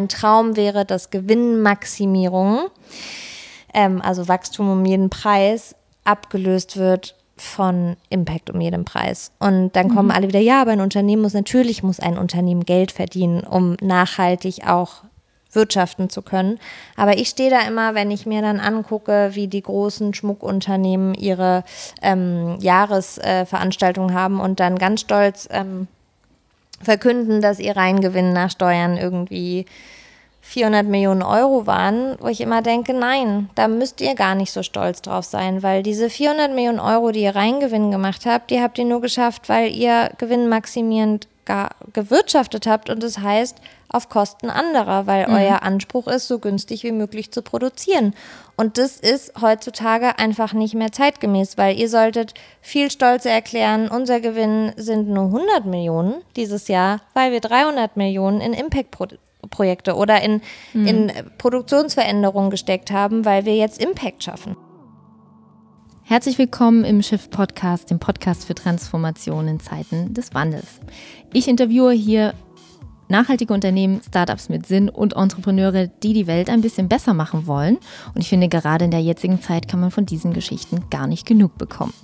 Mein Traum wäre, dass Gewinnmaximierung, ähm, also Wachstum um jeden Preis, abgelöst wird von Impact um jeden Preis. Und dann kommen mhm. alle wieder, ja, aber ein Unternehmen muss natürlich, muss ein Unternehmen Geld verdienen, um nachhaltig auch wirtschaften zu können. Aber ich stehe da immer, wenn ich mir dann angucke, wie die großen Schmuckunternehmen ihre ähm, Jahresveranstaltungen äh, haben und dann ganz stolz ähm, verkünden, dass ihr Reingewinn nach Steuern irgendwie 400 Millionen Euro waren, wo ich immer denke, nein, da müsst ihr gar nicht so stolz drauf sein, weil diese 400 Millionen Euro, die ihr Reingewinn gemacht habt, die habt ihr nur geschafft, weil ihr gewinnmaximierend gewirtschaftet habt und das heißt auf Kosten anderer, weil mhm. euer Anspruch ist, so günstig wie möglich zu produzieren. Und das ist heutzutage einfach nicht mehr zeitgemäß, weil ihr solltet viel stolzer erklären, unser Gewinn sind nur 100 Millionen dieses Jahr, weil wir 300 Millionen in Impact produzieren Projekte oder in, mhm. in Produktionsveränderungen gesteckt haben, weil wir jetzt Impact schaffen. Herzlich willkommen im Schiff Podcast, dem Podcast für Transformation in Zeiten des Wandels. Ich interviewe hier nachhaltige Unternehmen, Startups mit Sinn und Entrepreneure, die die Welt ein bisschen besser machen wollen. Und ich finde, gerade in der jetzigen Zeit kann man von diesen Geschichten gar nicht genug bekommen.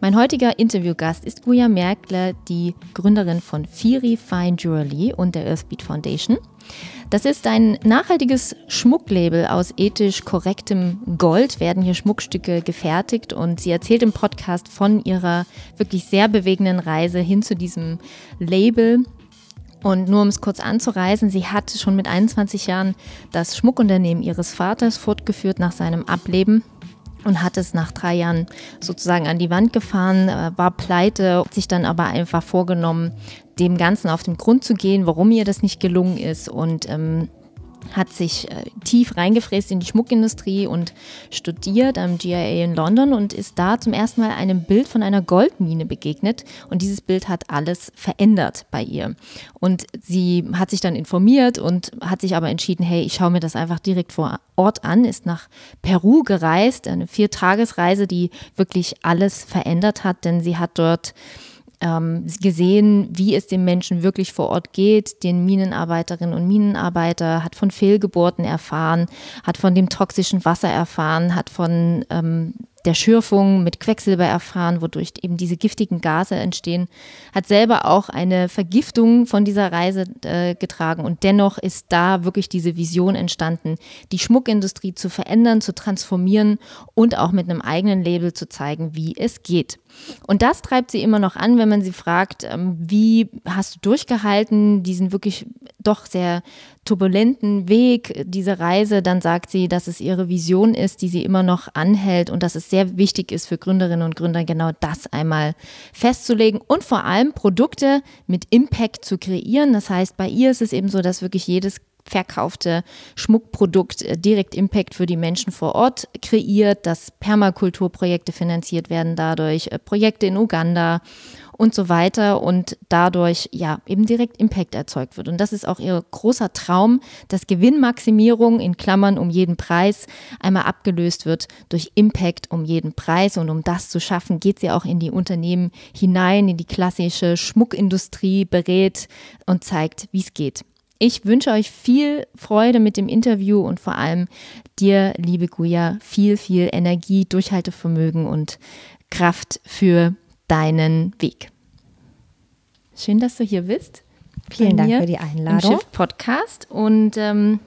Mein heutiger Interviewgast ist Guya Merkle, die Gründerin von Firi Fine Jewelry und der Earthbeat Foundation. Das ist ein nachhaltiges Schmucklabel aus ethisch korrektem Gold, werden hier Schmuckstücke gefertigt. Und sie erzählt im Podcast von ihrer wirklich sehr bewegenden Reise hin zu diesem Label. Und nur um es kurz anzureisen, sie hat schon mit 21 Jahren das Schmuckunternehmen ihres Vaters fortgeführt nach seinem Ableben und hat es nach drei Jahren sozusagen an die Wand gefahren, äh, war pleite, hat sich dann aber einfach vorgenommen, dem Ganzen auf den Grund zu gehen, warum ihr das nicht gelungen ist und ähm, hat sich äh, tief reingefräst in die Schmuckindustrie und studiert am GIA in London und ist da zum ersten Mal einem Bild von einer Goldmine begegnet. Und dieses Bild hat alles verändert bei ihr. Und sie hat sich dann informiert und hat sich aber entschieden, hey, ich schaue mir das einfach direkt vor Ort an, ist nach Peru gereist, eine Viertagesreise, die wirklich alles verändert hat, denn sie hat dort ähm, gesehen, wie es den Menschen wirklich vor Ort geht, den Minenarbeiterinnen und Minenarbeiter, hat von Fehlgeburten erfahren, hat von dem toxischen Wasser erfahren, hat von ähm, der Schürfung mit Quecksilber erfahren, wodurch eben diese giftigen Gase entstehen, hat selber auch eine Vergiftung von dieser Reise äh, getragen und dennoch ist da wirklich diese Vision entstanden, die Schmuckindustrie zu verändern, zu transformieren und auch mit einem eigenen Label zu zeigen, wie es geht. Und das treibt sie immer noch an, wenn man sie fragt, ähm, wie hast du durchgehalten, diesen wirklich doch sehr turbulenten Weg, diese Reise, dann sagt sie, dass es ihre Vision ist, die sie immer noch anhält und dass es sehr wichtig ist für Gründerinnen und Gründer, genau das einmal festzulegen und vor allem Produkte mit Impact zu kreieren. Das heißt, bei ihr ist es eben so, dass wirklich jedes verkaufte Schmuckprodukt äh, direkt Impact für die Menschen vor Ort kreiert, dass Permakulturprojekte finanziert werden dadurch, äh, Projekte in Uganda und so weiter und dadurch ja eben direkt Impact erzeugt wird. Und das ist auch ihr großer Traum, dass Gewinnmaximierung in Klammern um jeden Preis einmal abgelöst wird durch Impact um jeden Preis. Und um das zu schaffen, geht sie auch in die Unternehmen hinein, in die klassische Schmuckindustrie, berät und zeigt, wie es geht. Ich wünsche euch viel Freude mit dem Interview und vor allem dir, liebe Guya, viel, viel Energie, Durchhaltevermögen und Kraft für deinen Weg. Schön, dass du hier bist. Vielen Dank für die Einladung. Im Schiff Podcast und ähm,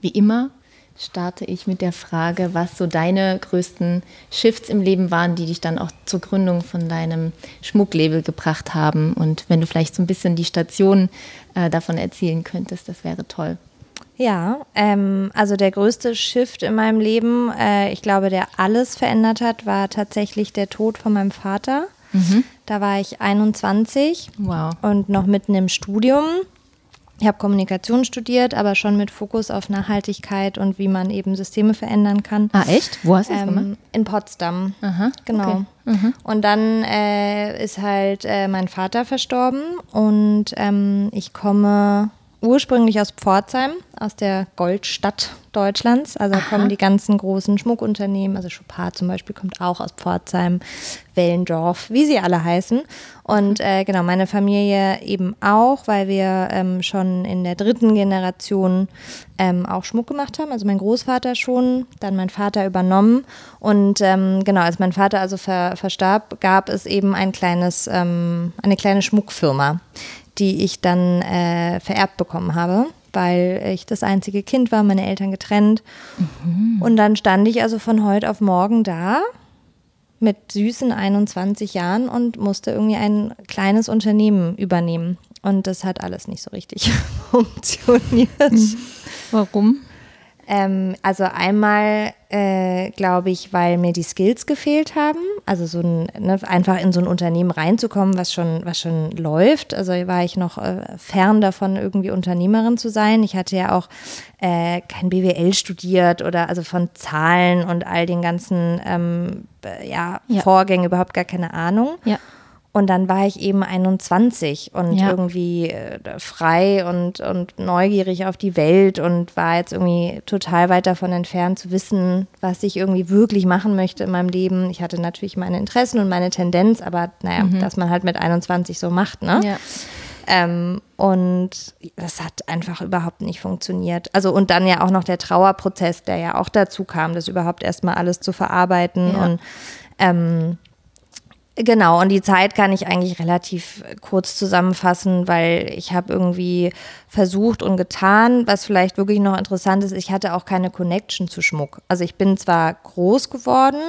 wie immer starte ich mit der Frage, was so deine größten Shifts im Leben waren, die dich dann auch zur Gründung von deinem Schmucklabel gebracht haben. Und wenn du vielleicht so ein bisschen die Station äh, davon erzählen könntest, das wäre toll. Ja, ähm, also der größte Shift in meinem Leben, äh, ich glaube, der alles verändert hat, war tatsächlich der Tod von meinem Vater. Mhm. Da war ich 21 wow. und noch mitten im Studium. Ich habe Kommunikation studiert, aber schon mit Fokus auf Nachhaltigkeit und wie man eben Systeme verändern kann. Ah, echt? Wo hast du das ähm, gemacht? In Potsdam. Aha, genau. Okay. Mhm. Und dann äh, ist halt äh, mein Vater verstorben und ähm, ich komme ursprünglich aus Pforzheim, aus der Goldstadt Deutschlands. Also da kommen die ganzen großen Schmuckunternehmen, also Chopard zum Beispiel kommt auch aus Pforzheim, Wellendorf, wie sie alle heißen. Und äh, genau, meine Familie eben auch, weil wir ähm, schon in der dritten Generation ähm, auch Schmuck gemacht haben. Also mein Großvater schon, dann mein Vater übernommen. Und ähm, genau, als mein Vater also ver verstarb, gab es eben ein kleines, ähm, eine kleine Schmuckfirma, die ich dann äh, vererbt bekommen habe weil ich das einzige Kind war, meine Eltern getrennt. Mhm. Und dann stand ich also von heute auf morgen da mit süßen 21 Jahren und musste irgendwie ein kleines Unternehmen übernehmen. Und das hat alles nicht so richtig funktioniert. Mhm. Warum? Ähm, also einmal, äh, glaube ich, weil mir die Skills gefehlt haben. Also so ein, ne, einfach in so ein Unternehmen reinzukommen, was schon, was schon läuft. Also war ich noch äh, fern davon, irgendwie Unternehmerin zu sein. Ich hatte ja auch äh, kein BWL studiert oder also von Zahlen und all den ganzen ähm, ja, ja. Vorgängen überhaupt gar keine Ahnung. Ja. Und dann war ich eben 21 und ja. irgendwie äh, frei und, und neugierig auf die Welt und war jetzt irgendwie total weit davon entfernt zu wissen, was ich irgendwie wirklich machen möchte in meinem Leben. Ich hatte natürlich meine Interessen und meine Tendenz, aber naja, mhm. dass man halt mit 21 so macht, ne? Ja. Ähm, und das hat einfach überhaupt nicht funktioniert. Also und dann ja auch noch der Trauerprozess, der ja auch dazu kam, das überhaupt erstmal alles zu verarbeiten ja. und ähm, Genau, und die Zeit kann ich eigentlich relativ kurz zusammenfassen, weil ich habe irgendwie versucht und getan, was vielleicht wirklich noch interessant ist, ich hatte auch keine Connection zu Schmuck. Also ich bin zwar groß geworden,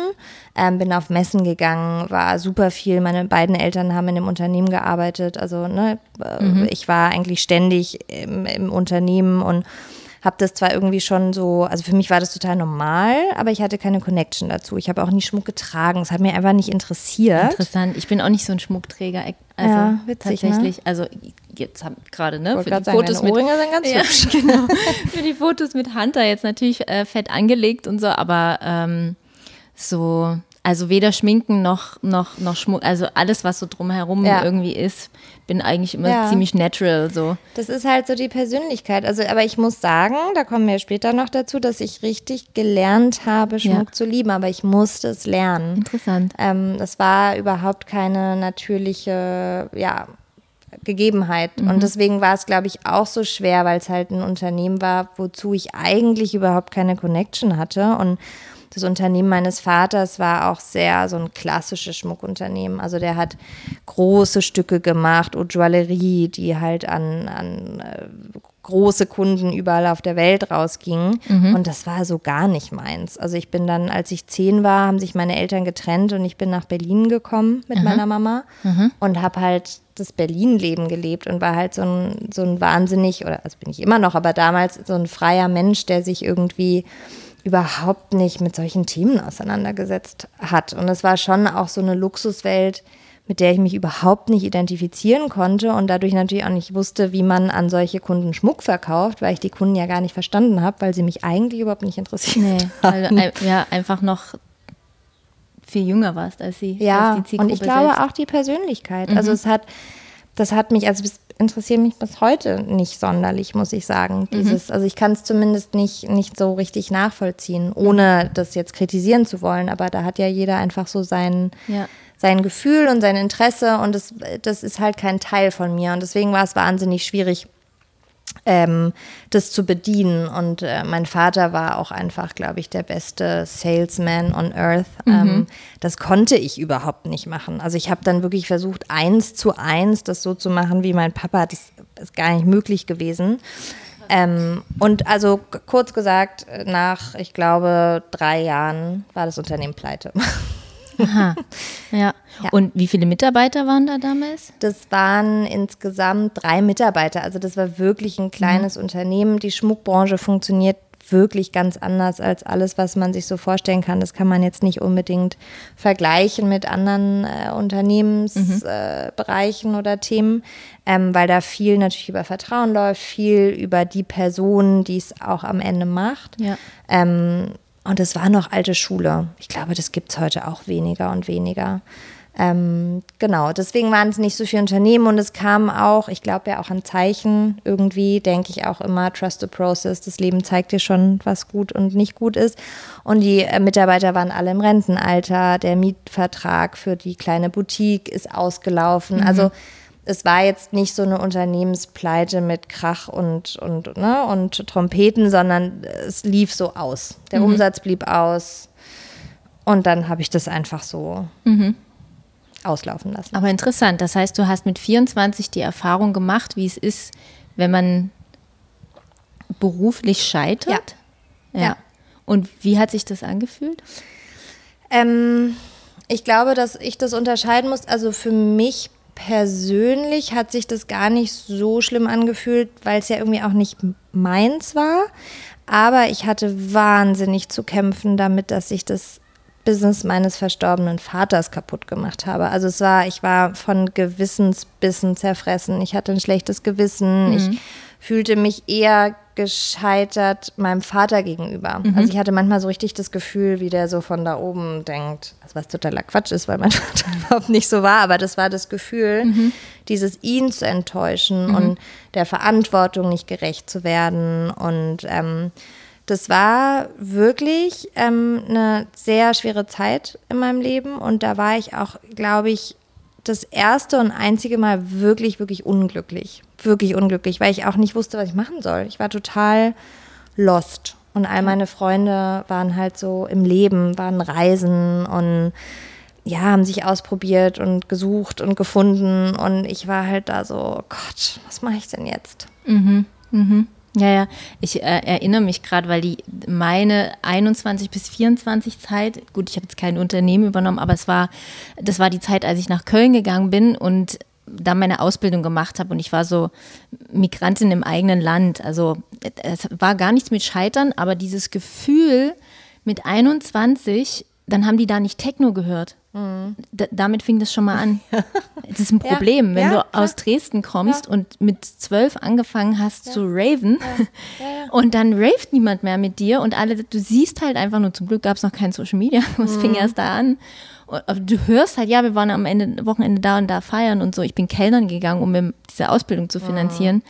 ähm, bin auf Messen gegangen, war super viel, meine beiden Eltern haben in dem Unternehmen gearbeitet, also ne, äh, mhm. ich war eigentlich ständig im, im Unternehmen und habe das zwar irgendwie schon so, also für mich war das total normal, aber ich hatte keine Connection dazu. Ich habe auch nie Schmuck getragen. Es hat mir einfach nicht interessiert. Interessant. Ich bin auch nicht so ein Schmuckträger. Also ja, witzig, ne? tatsächlich. Ne? Also jetzt habe gerade ne für die sagen, Fotos mit Ohrringe sind ganz ja, hübsch. Genau. für die Fotos mit Hunter jetzt natürlich äh, fett angelegt und so, aber ähm, so also weder Schminken noch, noch, noch Schmuck, also alles, was so drumherum ja. irgendwie ist, bin eigentlich immer ja. ziemlich natural so. Das ist halt so die Persönlichkeit. Also, aber ich muss sagen, da kommen wir später noch dazu, dass ich richtig gelernt habe, Schmuck ja. zu lieben, aber ich musste es lernen. Interessant. Ähm, das war überhaupt keine natürliche, ja, Gegebenheit. Mhm. Und deswegen war es, glaube ich, auch so schwer, weil es halt ein Unternehmen war, wozu ich eigentlich überhaupt keine Connection hatte. Und das Unternehmen meines Vaters war auch sehr so ein klassisches Schmuckunternehmen. Also der hat große Stücke gemacht, und Joaillerie, die halt an, an äh, große Kunden überall auf der Welt rausgingen. Mhm. Und das war so gar nicht meins. Also ich bin dann, als ich zehn war, haben sich meine Eltern getrennt und ich bin nach Berlin gekommen mit mhm. meiner Mama mhm. und habe halt das Berlin-Leben gelebt und war halt so ein, so ein wahnsinnig, oder also bin ich immer noch, aber damals so ein freier Mensch, der sich irgendwie überhaupt nicht mit solchen Themen auseinandergesetzt hat. Und es war schon auch so eine Luxuswelt, mit der ich mich überhaupt nicht identifizieren konnte und dadurch natürlich auch nicht wusste, wie man an solche Kunden Schmuck verkauft, weil ich die Kunden ja gar nicht verstanden habe, weil sie mich eigentlich überhaupt nicht interessieren. Nee, weil du ja einfach noch viel jünger warst als sie. Ja, als und ich glaube selbst. auch die Persönlichkeit. Also mhm. Also es hat, das hat mich, also interessiert mich bis heute nicht sonderlich, muss ich sagen. Mhm. Dieses, mhm. also ich kann es zumindest nicht, nicht so richtig nachvollziehen, ohne das jetzt kritisieren zu wollen. Aber da hat ja jeder einfach so sein, ja. sein Gefühl und sein Interesse und das, das ist halt kein Teil von mir. Und deswegen war es wahnsinnig schwierig, ähm, das zu bedienen. Und äh, mein Vater war auch einfach, glaube ich, der beste Salesman on Earth. Mhm. Ähm, das konnte ich überhaupt nicht machen. Also ich habe dann wirklich versucht, eins zu eins das so zu machen wie mein Papa. Das ist gar nicht möglich gewesen. Ähm, und also kurz gesagt, nach, ich glaube, drei Jahren war das Unternehmen pleite. Aha. Ja. ja. Und wie viele Mitarbeiter waren da damals? Das waren insgesamt drei Mitarbeiter. Also das war wirklich ein kleines mhm. Unternehmen. Die Schmuckbranche funktioniert wirklich ganz anders als alles, was man sich so vorstellen kann. Das kann man jetzt nicht unbedingt vergleichen mit anderen äh, Unternehmensbereichen mhm. äh, oder Themen, ähm, weil da viel natürlich über Vertrauen läuft, viel über die Person, die es auch am Ende macht. Ja. Ähm, und es war noch alte Schule. Ich glaube, das gibt es heute auch weniger und weniger. Ähm, genau, deswegen waren es nicht so viele Unternehmen und es kam auch, ich glaube ja auch an Zeichen irgendwie, denke ich auch immer, Trust the Process, das Leben zeigt dir schon, was gut und nicht gut ist. Und die äh, Mitarbeiter waren alle im Rentenalter, der Mietvertrag für die kleine Boutique ist ausgelaufen. Mhm. Also es war jetzt nicht so eine Unternehmenspleite mit Krach und, und, ne, und Trompeten, sondern es lief so aus. Der mhm. Umsatz blieb aus. Und dann habe ich das einfach so mhm auslaufen lassen. Aber interessant, das heißt, du hast mit 24 die Erfahrung gemacht, wie es ist, wenn man beruflich scheitert. Ja. ja. Und wie hat sich das angefühlt? Ähm, ich glaube, dass ich das unterscheiden muss. Also für mich persönlich hat sich das gar nicht so schlimm angefühlt, weil es ja irgendwie auch nicht meins war. Aber ich hatte wahnsinnig zu kämpfen damit, dass ich das Business meines verstorbenen Vaters kaputt gemacht habe. Also es war, ich war von Gewissensbissen zerfressen. Ich hatte ein schlechtes Gewissen. Mhm. Ich fühlte mich eher gescheitert meinem Vater gegenüber. Mhm. Also ich hatte manchmal so richtig das Gefühl, wie der so von da oben denkt, was totaler Quatsch ist, weil mein Vater überhaupt nicht so war, aber das war das Gefühl, mhm. dieses ihn zu enttäuschen mhm. und der Verantwortung nicht gerecht zu werden und ähm, das war wirklich ähm, eine sehr schwere Zeit in meinem Leben und da war ich auch, glaube ich, das erste und einzige Mal wirklich, wirklich unglücklich. Wirklich unglücklich, weil ich auch nicht wusste, was ich machen soll. Ich war total lost. Und all meine Freunde waren halt so im Leben, waren reisen und ja, haben sich ausprobiert und gesucht und gefunden. Und ich war halt da so, oh Gott, was mache ich denn jetzt? Mhm. Mhm. Ja, ja, ich äh, erinnere mich gerade, weil die meine 21 bis 24 Zeit, gut, ich habe jetzt kein Unternehmen übernommen, aber es war, das war die Zeit, als ich nach Köln gegangen bin und da meine Ausbildung gemacht habe und ich war so Migrantin im eigenen Land. Also es war gar nichts mit Scheitern, aber dieses Gefühl mit 21, dann haben die da nicht Techno gehört. Mhm. damit fing das schon mal an. Das ist ein Problem, ja, wenn ja, du aus Dresden kommst ja. und mit zwölf angefangen hast zu raven und dann raved niemand mehr mit dir und alle, du siehst halt einfach nur, zum Glück gab es noch kein Social Media, es mhm. fing erst da an. Aber du hörst halt, ja, wir waren am Ende, Wochenende da und da feiern und so. Ich bin Kellnern gegangen, um mir diese Ausbildung zu finanzieren. Mhm.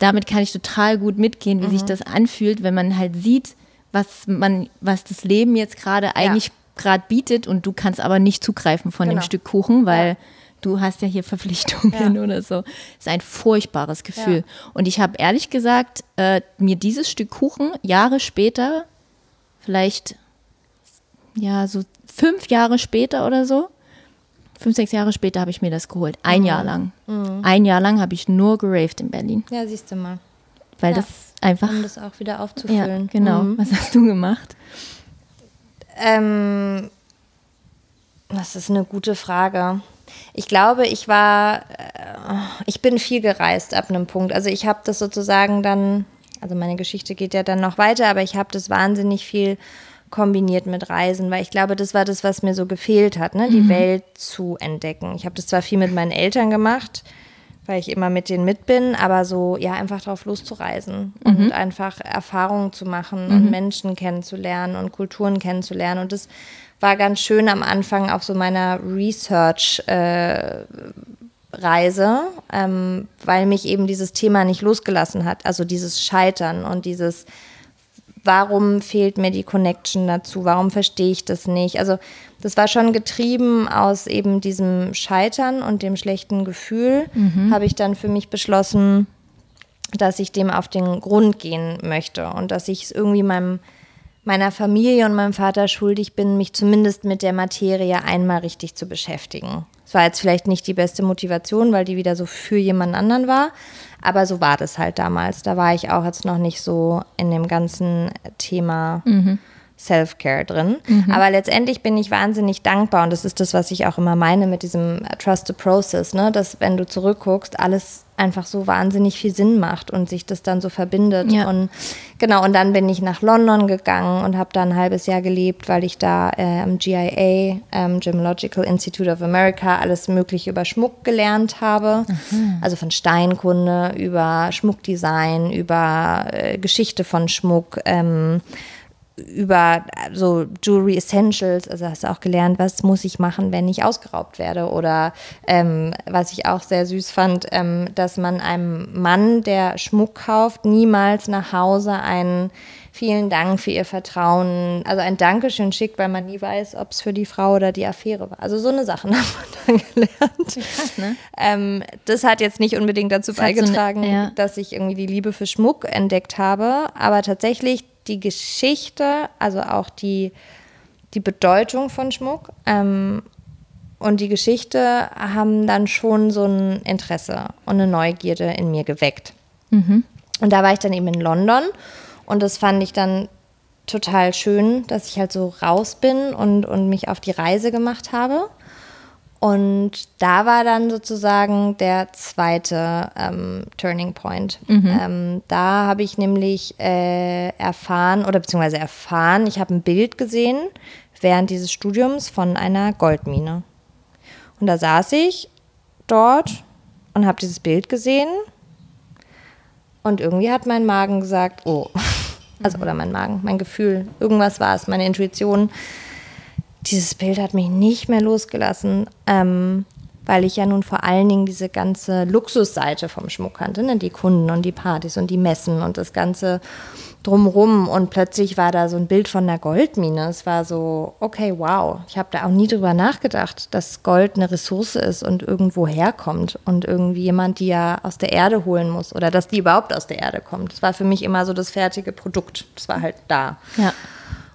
Damit kann ich total gut mitgehen, wie sich mhm. das anfühlt, wenn man halt sieht, was man, was das Leben jetzt gerade eigentlich gerade bietet und du kannst aber nicht zugreifen von genau. dem Stück Kuchen, weil ja. du hast ja hier Verpflichtungen ja. oder so. Das ist ein furchtbares Gefühl. Ja. Und ich habe ehrlich gesagt äh, mir dieses Stück Kuchen Jahre später, vielleicht ja so fünf Jahre später oder so, fünf, sechs Jahre später habe ich mir das geholt. Ein mhm. Jahr lang. Mhm. Ein Jahr lang habe ich nur geraved in Berlin. Ja, siehst du mal. Weil das einfach. Um das auch wieder aufzufüllen. Ja, genau. Mhm. Was hast du gemacht? Ähm, das ist eine gute Frage. Ich glaube, ich war, äh, ich bin viel gereist ab einem Punkt. Also ich habe das sozusagen dann, also meine Geschichte geht ja dann noch weiter, aber ich habe das wahnsinnig viel kombiniert mit Reisen, weil ich glaube, das war das, was mir so gefehlt hat, ne? die mhm. Welt zu entdecken. Ich habe das zwar viel mit meinen Eltern gemacht, weil ich immer mit denen mit bin, aber so, ja, einfach drauf loszureisen mhm. und einfach Erfahrungen zu machen mhm. und Menschen kennenzulernen und Kulturen kennenzulernen. Und das war ganz schön am Anfang auf so meiner Research- äh, Reise, ähm, weil mich eben dieses Thema nicht losgelassen hat. Also dieses Scheitern und dieses, warum fehlt mir die Connection dazu? Warum verstehe ich das nicht? Also das war schon getrieben aus eben diesem Scheitern und dem schlechten Gefühl, mhm. habe ich dann für mich beschlossen, dass ich dem auf den Grund gehen möchte und dass ich es irgendwie meinem, meiner Familie und meinem Vater schuldig bin, mich zumindest mit der Materie einmal richtig zu beschäftigen. Es war jetzt vielleicht nicht die beste Motivation, weil die wieder so für jemand anderen war, aber so war das halt damals. Da war ich auch jetzt noch nicht so in dem ganzen Thema. Mhm Self-Care drin. Mhm. Aber letztendlich bin ich wahnsinnig dankbar und das ist das, was ich auch immer meine mit diesem Trust the Process, ne? dass wenn du zurückguckst, alles einfach so wahnsinnig viel Sinn macht und sich das dann so verbindet. Ja. Und genau, und dann bin ich nach London gegangen und habe da ein halbes Jahr gelebt, weil ich da äh, am GIA, ähm, Gemological Institute of America, alles Mögliche über Schmuck gelernt habe. Mhm. Also von Steinkunde über Schmuckdesign, über äh, Geschichte von Schmuck. Ähm, über so Jewelry Essentials, also hast du auch gelernt, was muss ich machen, wenn ich ausgeraubt werde. Oder ähm, was ich auch sehr süß fand, ähm, dass man einem Mann, der Schmuck kauft, niemals nach Hause einen vielen Dank für ihr Vertrauen, also ein Dankeschön schickt, weil man nie weiß, ob es für die Frau oder die Affäre war. Also so eine Sachen hat man dann gelernt. Krass, ne? ähm, das hat jetzt nicht unbedingt dazu das beigetragen, so eine, ja. dass ich irgendwie die Liebe für Schmuck entdeckt habe, aber tatsächlich die Geschichte, also auch die, die Bedeutung von Schmuck ähm, und die Geschichte haben dann schon so ein Interesse und eine Neugierde in mir geweckt. Mhm. Und da war ich dann eben in London und das fand ich dann total schön, dass ich halt so raus bin und, und mich auf die Reise gemacht habe. Und da war dann sozusagen der zweite ähm, Turning Point. Mhm. Ähm, da habe ich nämlich äh, erfahren, oder beziehungsweise erfahren, ich habe ein Bild gesehen während dieses Studiums von einer Goldmine. Und da saß ich dort und habe dieses Bild gesehen. Und irgendwie hat mein Magen gesagt, oh, also, oder mein Magen, mein Gefühl, irgendwas war es, meine Intuition. Dieses Bild hat mich nicht mehr losgelassen, ähm, weil ich ja nun vor allen Dingen diese ganze Luxusseite vom Schmuck kannte, ne? die Kunden und die Partys und die Messen und das ganze drumrum und plötzlich war da so ein Bild von einer Goldmine. Es war so, okay, wow. Ich habe da auch nie drüber nachgedacht, dass Gold eine Ressource ist und irgendwo herkommt und irgendwie jemand die ja aus der Erde holen muss oder dass die überhaupt aus der Erde kommt. Das war für mich immer so das fertige Produkt. Das war halt da. Ja.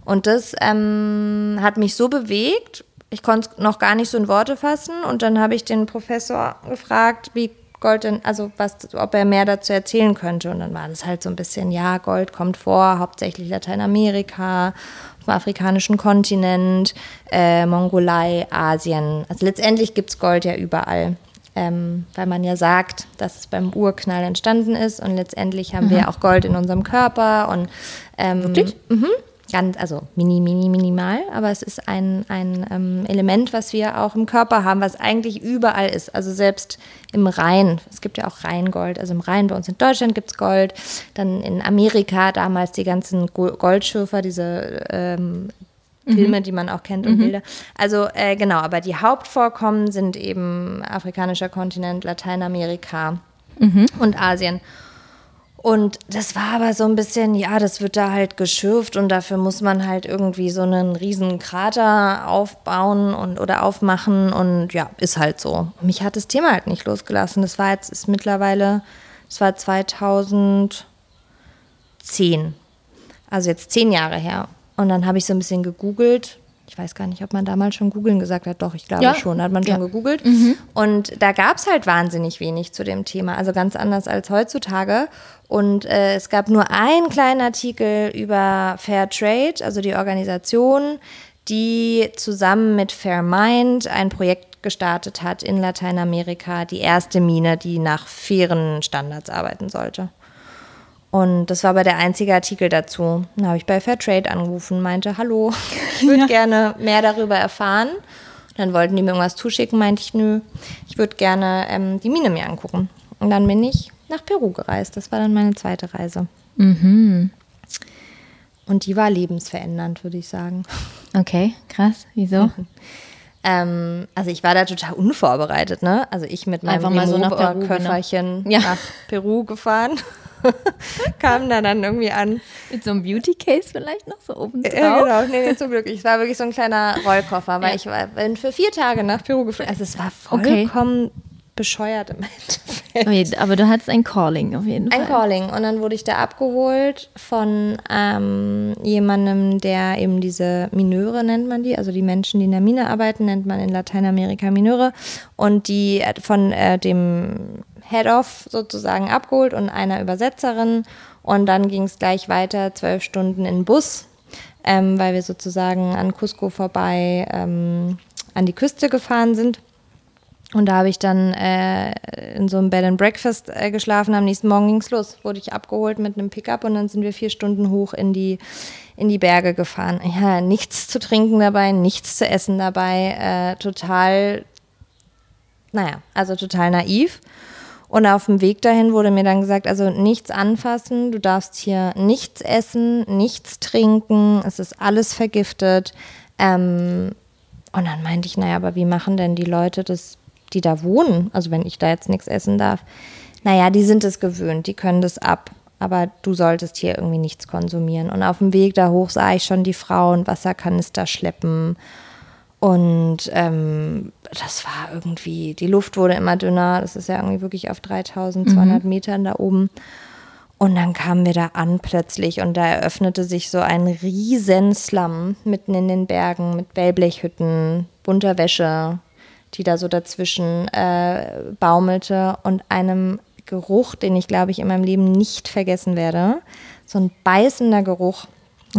Und das ähm, hat mich so bewegt. Ich konnte es noch gar nicht so in Worte fassen. Und dann habe ich den Professor gefragt, wie Gold denn, also was, ob er mehr dazu erzählen könnte. Und dann war das halt so ein bisschen, ja, Gold kommt vor, hauptsächlich Lateinamerika, auf dem afrikanischen Kontinent, äh, Mongolei, Asien. Also letztendlich gibt es Gold ja überall. Ähm, weil man ja sagt, dass es beim Urknall entstanden ist und letztendlich haben mhm. wir auch Gold in unserem Körper und ähm, Wirklich? Mhm ganz, also mini, mini, minimal, aber es ist ein, ein ähm, Element, was wir auch im Körper haben, was eigentlich überall ist. Also selbst im Rhein, es gibt ja auch Rheingold, also im Rhein bei uns in Deutschland gibt es Gold, dann in Amerika damals die ganzen Goldschürfer, diese ähm, Filme, mhm. die man auch kennt und mhm. Bilder. Also äh, genau, aber die Hauptvorkommen sind eben afrikanischer Kontinent, Lateinamerika mhm. und Asien. Und das war aber so ein bisschen, ja, das wird da halt geschürft und dafür muss man halt irgendwie so einen riesen Krater aufbauen und oder aufmachen und ja, ist halt so. Mich hat das Thema halt nicht losgelassen. Das war jetzt, ist mittlerweile, das war 2010. Also jetzt zehn Jahre her. Und dann habe ich so ein bisschen gegoogelt, ich weiß gar nicht, ob man damals schon googeln gesagt hat. Doch, ich glaube ja. schon, hat man schon ja. gegoogelt. Mhm. Und da gab es halt wahnsinnig wenig zu dem Thema, also ganz anders als heutzutage. Und äh, es gab nur einen kleinen Artikel über Fair Trade, also die Organisation, die zusammen mit Fair Mind ein Projekt gestartet hat in Lateinamerika, die erste Mine, die nach fairen Standards arbeiten sollte. Und das war aber der einzige Artikel dazu. Dann habe ich bei Fairtrade angerufen, meinte, hallo, ich würde ja. gerne mehr darüber erfahren. Dann wollten die mir irgendwas zuschicken, meinte ich, nö, ich würde gerne ähm, die Mine mir angucken. Und dann bin ich nach Peru gereist. Das war dann meine zweite Reise. Mhm. Und die war lebensverändernd, würde ich sagen. Okay, krass. Wieso? ähm, also ich war da total unvorbereitet, ne? Also ich mit meinem so Köfferchen nach, ja. nach Peru gefahren. kam da dann irgendwie an. Mit so einem Beauty-Case vielleicht noch so oben drauf? Ja, genau. Nee, nee, zum Glück. Es war wirklich so ein kleiner Rollkoffer, weil ja. ich war, bin für vier Tage nach Peru geflogen. Also es war vollkommen okay. Bescheuert im Endeffekt. Okay, aber du hattest ein Calling auf jeden Fall. Ein Calling. Und dann wurde ich da abgeholt von ähm, jemandem, der eben diese Mineure nennt man die, also die Menschen, die in der Mine arbeiten, nennt man in Lateinamerika Mineure. Und die äh, von äh, dem Head-Off sozusagen abgeholt und einer Übersetzerin. Und dann ging es gleich weiter, zwölf Stunden in Bus, ähm, weil wir sozusagen an Cusco vorbei ähm, an die Küste gefahren sind. Und da habe ich dann äh, in so einem Bed and Breakfast äh, geschlafen. Am nächsten Morgen ging es los. Wurde ich abgeholt mit einem Pickup und dann sind wir vier Stunden hoch in die, in die Berge gefahren. Ja, nichts zu trinken dabei, nichts zu essen dabei. Äh, total, naja, also total naiv. Und auf dem Weg dahin wurde mir dann gesagt, also nichts anfassen, du darfst hier nichts essen, nichts trinken, es ist alles vergiftet. Ähm, und dann meinte ich, naja, aber wie machen denn die Leute das, die da wohnen? Also wenn ich da jetzt nichts essen darf. Naja, die sind es gewöhnt, die können das ab. Aber du solltest hier irgendwie nichts konsumieren. Und auf dem Weg da hoch sah ich schon die Frauen Wasserkanister schleppen und ähm, das war irgendwie, die Luft wurde immer dünner. Das ist ja irgendwie wirklich auf 3200 mhm. Metern da oben. Und dann kamen wir da an plötzlich und da eröffnete sich so ein riesen Slum mitten in den Bergen mit Wellblechhütten, bunter Wäsche, die da so dazwischen äh, baumelte und einem Geruch, den ich glaube ich in meinem Leben nicht vergessen werde. So ein beißender Geruch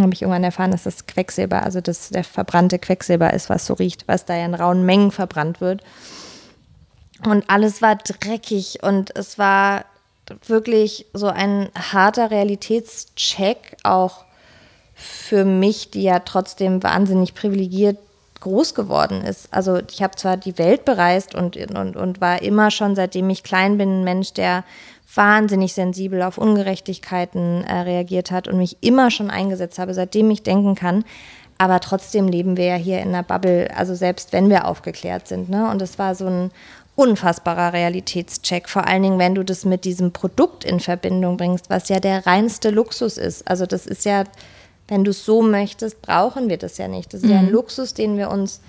habe ich irgendwann erfahren, dass das Quecksilber, also das der verbrannte Quecksilber ist, was so riecht, was da ja in rauen Mengen verbrannt wird. Und alles war dreckig und es war wirklich so ein harter Realitätscheck, auch für mich, die ja trotzdem wahnsinnig privilegiert groß geworden ist. Also ich habe zwar die Welt bereist und, und, und war immer schon, seitdem ich klein bin, ein Mensch, der wahnsinnig sensibel auf Ungerechtigkeiten äh, reagiert hat und mich immer schon eingesetzt habe, seitdem ich denken kann. Aber trotzdem leben wir ja hier in einer Bubble, also selbst wenn wir aufgeklärt sind. Ne? Und es war so ein unfassbarer Realitätscheck, vor allen Dingen, wenn du das mit diesem Produkt in Verbindung bringst, was ja der reinste Luxus ist. Also das ist ja, wenn du es so möchtest, brauchen wir das ja nicht. Das ist mhm. ja ein mhm. Luxus, den wir uns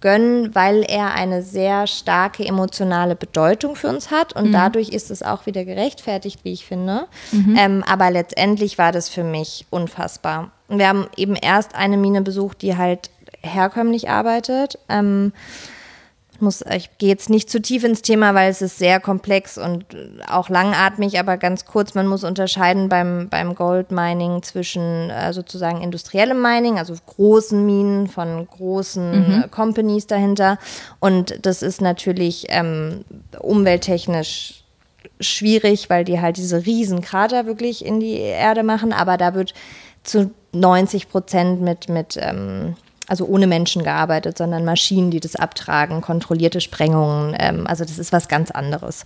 gönnen, weil er eine sehr starke emotionale Bedeutung für uns hat und mhm. dadurch ist es auch wieder gerechtfertigt, wie ich finde. Mhm. Ähm, aber letztendlich war das für mich unfassbar. Wir haben eben erst eine Mine besucht, die halt herkömmlich arbeitet. Ähm, muss, ich gehe jetzt nicht zu tief ins Thema, weil es ist sehr komplex und auch langatmig, aber ganz kurz, man muss unterscheiden beim, beim Goldmining zwischen äh, sozusagen industriellem Mining, also großen Minen von großen mhm. äh, Companies dahinter. Und das ist natürlich ähm, umwelttechnisch schwierig, weil die halt diese riesen Krater wirklich in die Erde machen, aber da wird zu 90 Prozent mit, mit ähm, also ohne Menschen gearbeitet, sondern Maschinen, die das abtragen, kontrollierte Sprengungen. Ähm, also das ist was ganz anderes.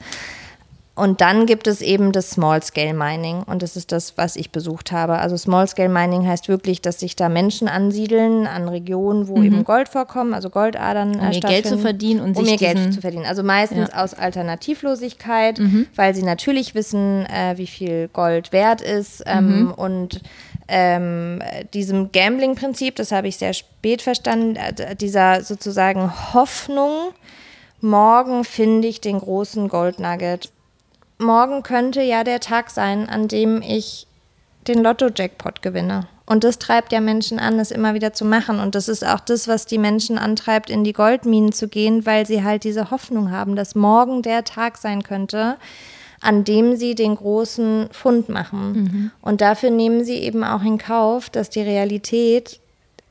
Und dann gibt es eben das Small-Scale Mining und das ist das, was ich besucht habe. Also Small-Scale Mining heißt wirklich, dass sich da Menschen ansiedeln an Regionen, wo mhm. eben Gold vorkommen, also Goldadern um ihr Geld zu verdienen und um ihr Geld zu verdienen. Also meistens ja. aus Alternativlosigkeit, mhm. weil sie natürlich wissen, äh, wie viel Gold wert ist ähm, mhm. und ähm, diesem Gambling-Prinzip, das habe ich sehr spät verstanden, äh, dieser sozusagen Hoffnung, morgen finde ich den großen Goldnugget. Morgen könnte ja der Tag sein, an dem ich den Lotto-Jackpot gewinne. Und das treibt ja Menschen an, das immer wieder zu machen. Und das ist auch das, was die Menschen antreibt, in die Goldminen zu gehen, weil sie halt diese Hoffnung haben, dass morgen der Tag sein könnte, an dem sie den großen Fund machen. Mhm. Und dafür nehmen sie eben auch in Kauf, dass die Realität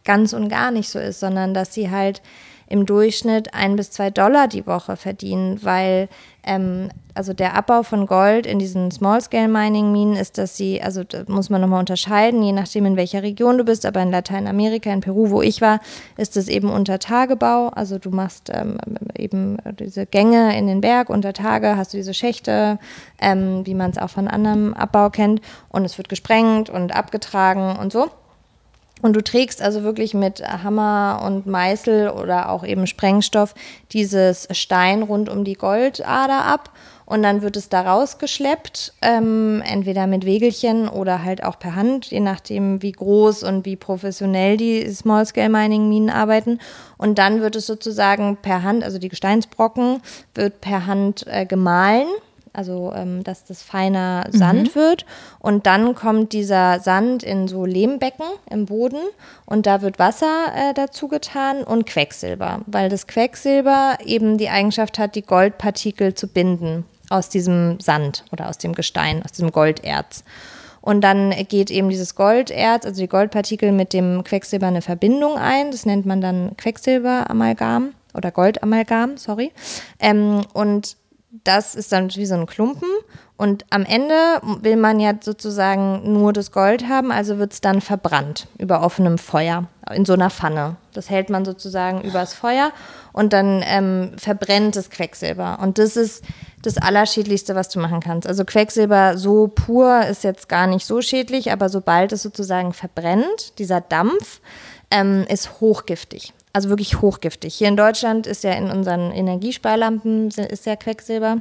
ganz und gar nicht so ist, sondern dass sie halt im Durchschnitt ein bis zwei Dollar die Woche verdienen, weil ähm, also der Abbau von Gold in diesen Small-Scale-Mining-Minen ist, dass sie, also da muss man nochmal unterscheiden, je nachdem in welcher Region du bist, aber in Lateinamerika, in Peru, wo ich war, ist es eben unter Tagebau. Also du machst ähm, eben diese Gänge in den Berg unter Tage, hast du diese Schächte, ähm, wie man es auch von anderem Abbau kennt, und es wird gesprengt und abgetragen und so. Und du trägst also wirklich mit Hammer und Meißel oder auch eben Sprengstoff dieses Stein rund um die Goldader ab. Und dann wird es da rausgeschleppt, ähm, entweder mit Wegelchen oder halt auch per Hand, je nachdem, wie groß und wie professionell die Small-Scale-Mining-Minen arbeiten. Und dann wird es sozusagen per Hand, also die Gesteinsbrocken, wird per Hand äh, gemahlen also ähm, dass das feiner Sand mhm. wird. Und dann kommt dieser Sand in so Lehmbecken im Boden und da wird Wasser äh, dazu getan und Quecksilber, weil das Quecksilber eben die Eigenschaft hat, die Goldpartikel zu binden aus diesem Sand oder aus dem Gestein, aus diesem Golderz. Und dann geht eben dieses Golderz, also die Goldpartikel mit dem Quecksilber eine Verbindung ein. Das nennt man dann Quecksilberamalgam oder Goldamalgam, sorry. Ähm, und das ist dann wie so ein Klumpen. Und am Ende will man ja sozusagen nur das Gold haben, also wird es dann verbrannt über offenem Feuer in so einer Pfanne. Das hält man sozusagen übers Feuer und dann ähm, verbrennt das Quecksilber. Und das ist das Allerschädlichste, was du machen kannst. Also Quecksilber so pur ist jetzt gar nicht so schädlich, aber sobald es sozusagen verbrennt, dieser Dampf, ähm, ist hochgiftig. Also wirklich hochgiftig. Hier in Deutschland ist ja in unseren Energiesparlampen ist ja Quecksilber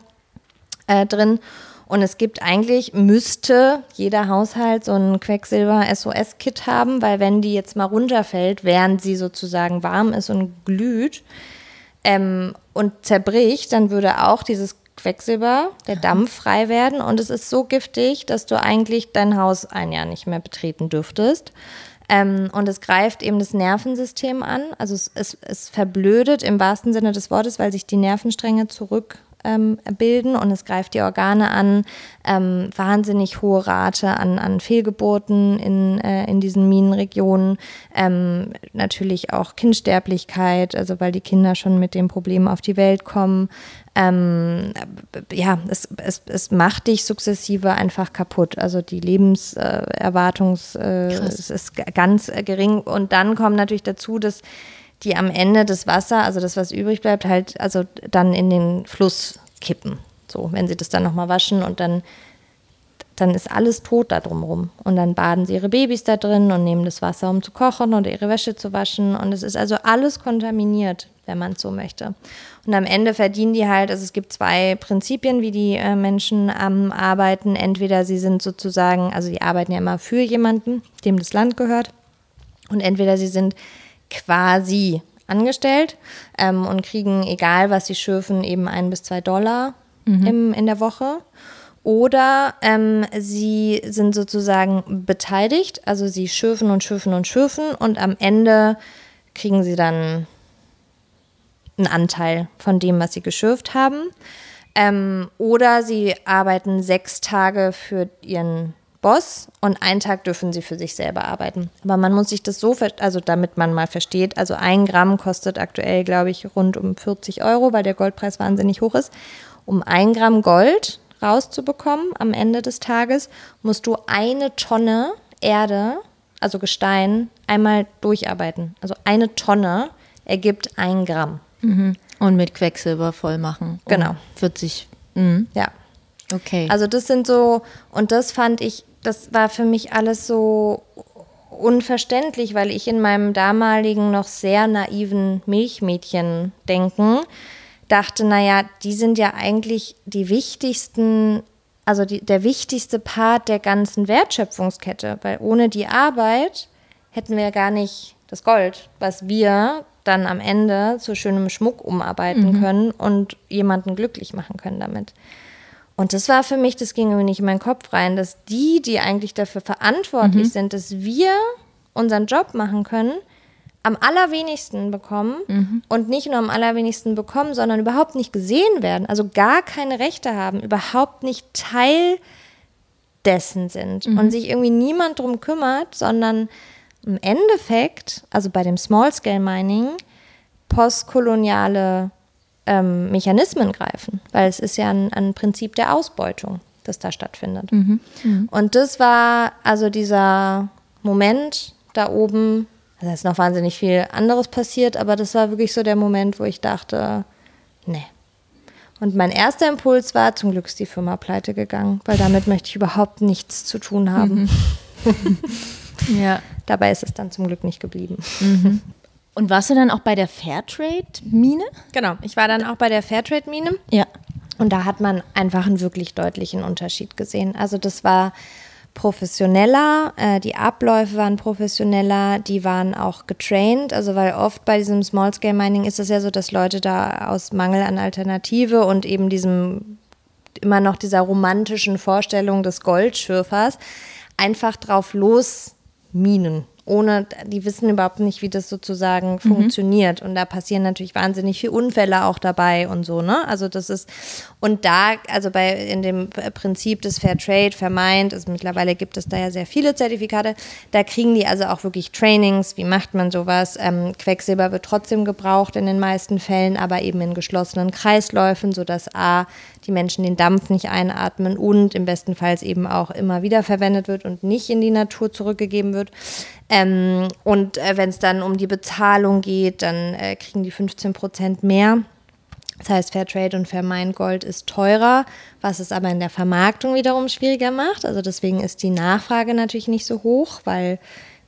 äh, drin. Und es gibt eigentlich, müsste jeder Haushalt so ein Quecksilber-SOS-Kit haben, weil wenn die jetzt mal runterfällt, während sie sozusagen warm ist und glüht ähm, und zerbricht, dann würde auch dieses Quecksilber, der Dampf frei werden. Und es ist so giftig, dass du eigentlich dein Haus ein Jahr nicht mehr betreten dürftest. Ähm, und es greift eben das Nervensystem an. Also es, es, es verblödet im wahrsten Sinne des Wortes, weil sich die Nervenstränge zurück ähm, bilden und es greift die Organe an. Ähm, wahnsinnig hohe Rate an, an Fehlgeburten in, äh, in diesen Minenregionen. Ähm, natürlich auch Kindsterblichkeit, also weil die Kinder schon mit dem Problem auf die Welt kommen. Ähm, ja, es, es, es macht dich sukzessive einfach kaputt. Also die Lebenserwartung äh, ist, ist ganz gering. Und dann kommt natürlich dazu, dass die am Ende das Wasser, also das, was übrig bleibt, halt also dann in den Fluss kippen. So, wenn sie das dann nochmal waschen und dann, dann ist alles tot da drumherum. Und dann baden sie ihre Babys da drin und nehmen das Wasser, um zu kochen oder ihre Wäsche zu waschen. Und es ist also alles kontaminiert, wenn man es so möchte. Und am Ende verdienen die halt, also es gibt zwei Prinzipien, wie die äh, Menschen ähm, arbeiten. Entweder sie sind sozusagen, also die arbeiten ja immer für jemanden, dem das Land gehört. Und entweder sie sind quasi angestellt ähm, und kriegen, egal was sie schürfen, eben ein bis zwei Dollar mhm. im, in der Woche. Oder ähm, sie sind sozusagen beteiligt, also sie schürfen und schürfen und schürfen und am Ende kriegen sie dann einen Anteil von dem, was sie geschürft haben. Ähm, oder sie arbeiten sechs Tage für ihren Boss und einen Tag dürfen sie für sich selber arbeiten. Aber man muss sich das so, also damit man mal versteht, also ein Gramm kostet aktuell, glaube ich, rund um 40 Euro, weil der Goldpreis wahnsinnig hoch ist. Um ein Gramm Gold rauszubekommen am Ende des Tages, musst du eine Tonne Erde, also Gestein, einmal durcharbeiten. Also eine Tonne ergibt ein Gramm. Mhm. Und mit Quecksilber voll machen. Um genau. 40. Mhm. Ja. Okay. Also das sind so, und das fand ich das war für mich alles so unverständlich, weil ich in meinem damaligen noch sehr naiven Milchmädchen-Denken dachte, naja, die sind ja eigentlich die wichtigsten, also die, der wichtigste Part der ganzen Wertschöpfungskette, weil ohne die Arbeit hätten wir ja gar nicht das Gold, was wir dann am Ende zu schönem Schmuck umarbeiten mhm. können und jemanden glücklich machen können damit. Und das war für mich, das ging irgendwie nicht in meinen Kopf rein, dass die, die eigentlich dafür verantwortlich mhm. sind, dass wir unseren Job machen können, am allerwenigsten bekommen mhm. und nicht nur am allerwenigsten bekommen, sondern überhaupt nicht gesehen werden, also gar keine Rechte haben, überhaupt nicht Teil dessen sind mhm. und sich irgendwie niemand drum kümmert, sondern im Endeffekt, also bei dem Small Scale Mining, postkoloniale ähm, Mechanismen greifen, weil es ist ja ein, ein, Prinzip der Ausbeutung, das da stattfindet. Mhm. Mhm. Und das war also dieser Moment da oben, da ist noch wahnsinnig viel anderes passiert, aber das war wirklich so der Moment, wo ich dachte, nee. Und mein erster Impuls war, zum Glück ist die Firma pleite gegangen, weil damit möchte ich überhaupt nichts zu tun haben. Mhm. ja. Dabei ist es dann zum Glück nicht geblieben. Mhm. Und warst du dann auch bei der Fairtrade-Mine? Genau, ich war dann auch bei der Fairtrade-Mine. Ja. Und da hat man einfach einen wirklich deutlichen Unterschied gesehen. Also das war professioneller, äh, die Abläufe waren professioneller, die waren auch getraint, also weil oft bei diesem Small-Scale-Mining ist es ja so, dass Leute da aus Mangel an Alternative und eben diesem immer noch dieser romantischen Vorstellung des Goldschürfers einfach drauf los minen ohne, die wissen überhaupt nicht, wie das sozusagen mhm. funktioniert. Und da passieren natürlich wahnsinnig viele Unfälle auch dabei und so, ne? Also das ist, und da, also bei, in dem Prinzip des Fair Trade, vermeint, also mittlerweile gibt es da ja sehr viele Zertifikate, da kriegen die also auch wirklich Trainings, wie macht man sowas. Ähm, Quecksilber wird trotzdem gebraucht in den meisten Fällen, aber eben in geschlossenen Kreisläufen, sodass A, die Menschen den Dampf nicht einatmen und im besten Fall eben auch immer wieder verwendet wird und nicht in die Natur zurückgegeben wird. Ähm, und äh, wenn es dann um die Bezahlung geht, dann äh, kriegen die 15 Prozent mehr Das heißt, Fairtrade und Fairmine Gold ist teurer, was es aber in der Vermarktung wiederum schwieriger macht. Also deswegen ist die Nachfrage natürlich nicht so hoch, weil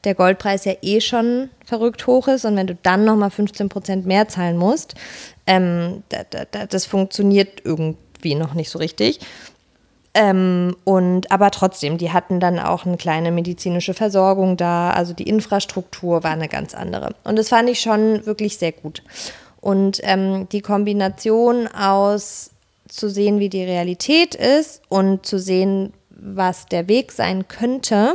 der Goldpreis ja eh schon verrückt hoch ist und wenn du dann nochmal 15 Prozent mehr zahlen musst, ähm, da, da, das funktioniert irgendwie noch nicht so richtig. Ähm, und aber trotzdem, die hatten dann auch eine kleine medizinische Versorgung da, also die Infrastruktur war eine ganz andere. Und das fand ich schon wirklich sehr gut. Und ähm, die Kombination aus zu sehen, wie die Realität ist und zu sehen, was der Weg sein könnte,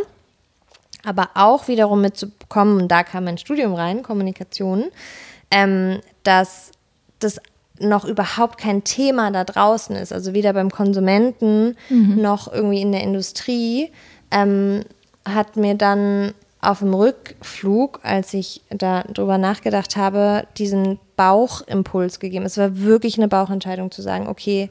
aber auch wiederum mitzubekommen, und da kam mein Studium rein, Kommunikation, ähm, dass das noch überhaupt kein Thema da draußen ist, also weder beim Konsumenten mhm. noch irgendwie in der Industrie, ähm, hat mir dann auf dem Rückflug, als ich darüber nachgedacht habe, diesen Bauchimpuls gegeben. Es war wirklich eine Bauchentscheidung zu sagen, okay,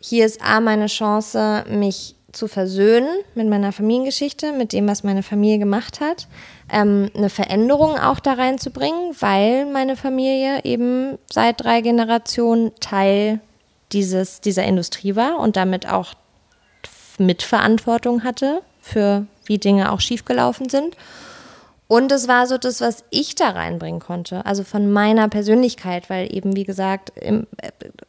hier ist A meine Chance, mich zu versöhnen mit meiner Familiengeschichte, mit dem, was meine Familie gemacht hat, ähm, eine Veränderung auch da reinzubringen, weil meine Familie eben seit drei Generationen Teil dieses, dieser Industrie war und damit auch Mitverantwortung hatte für wie Dinge auch schiefgelaufen sind. Und es war so das, was ich da reinbringen konnte, also von meiner Persönlichkeit, weil eben, wie gesagt, äh,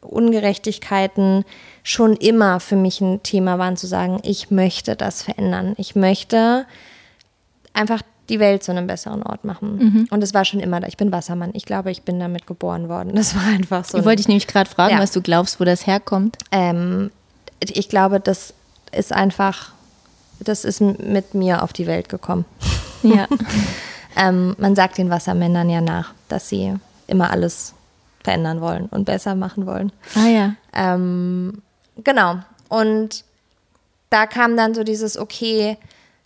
Ungerechtigkeiten schon immer für mich ein Thema waren, zu sagen, ich möchte das verändern. Ich möchte einfach die Welt zu einem besseren Ort machen. Mhm. Und es war schon immer da. Ich bin Wassermann. Ich glaube, ich bin damit geboren worden. Das war einfach so. Ich wollte dich nämlich gerade fragen, ja. was du glaubst, wo das herkommt. Ähm, ich glaube, das ist einfach, das ist mit mir auf die Welt gekommen. Ja. ähm, man sagt den Wassermännern ja nach, dass sie immer alles verändern wollen und besser machen wollen. Ah ja. Ähm, genau. Und da kam dann so dieses, okay,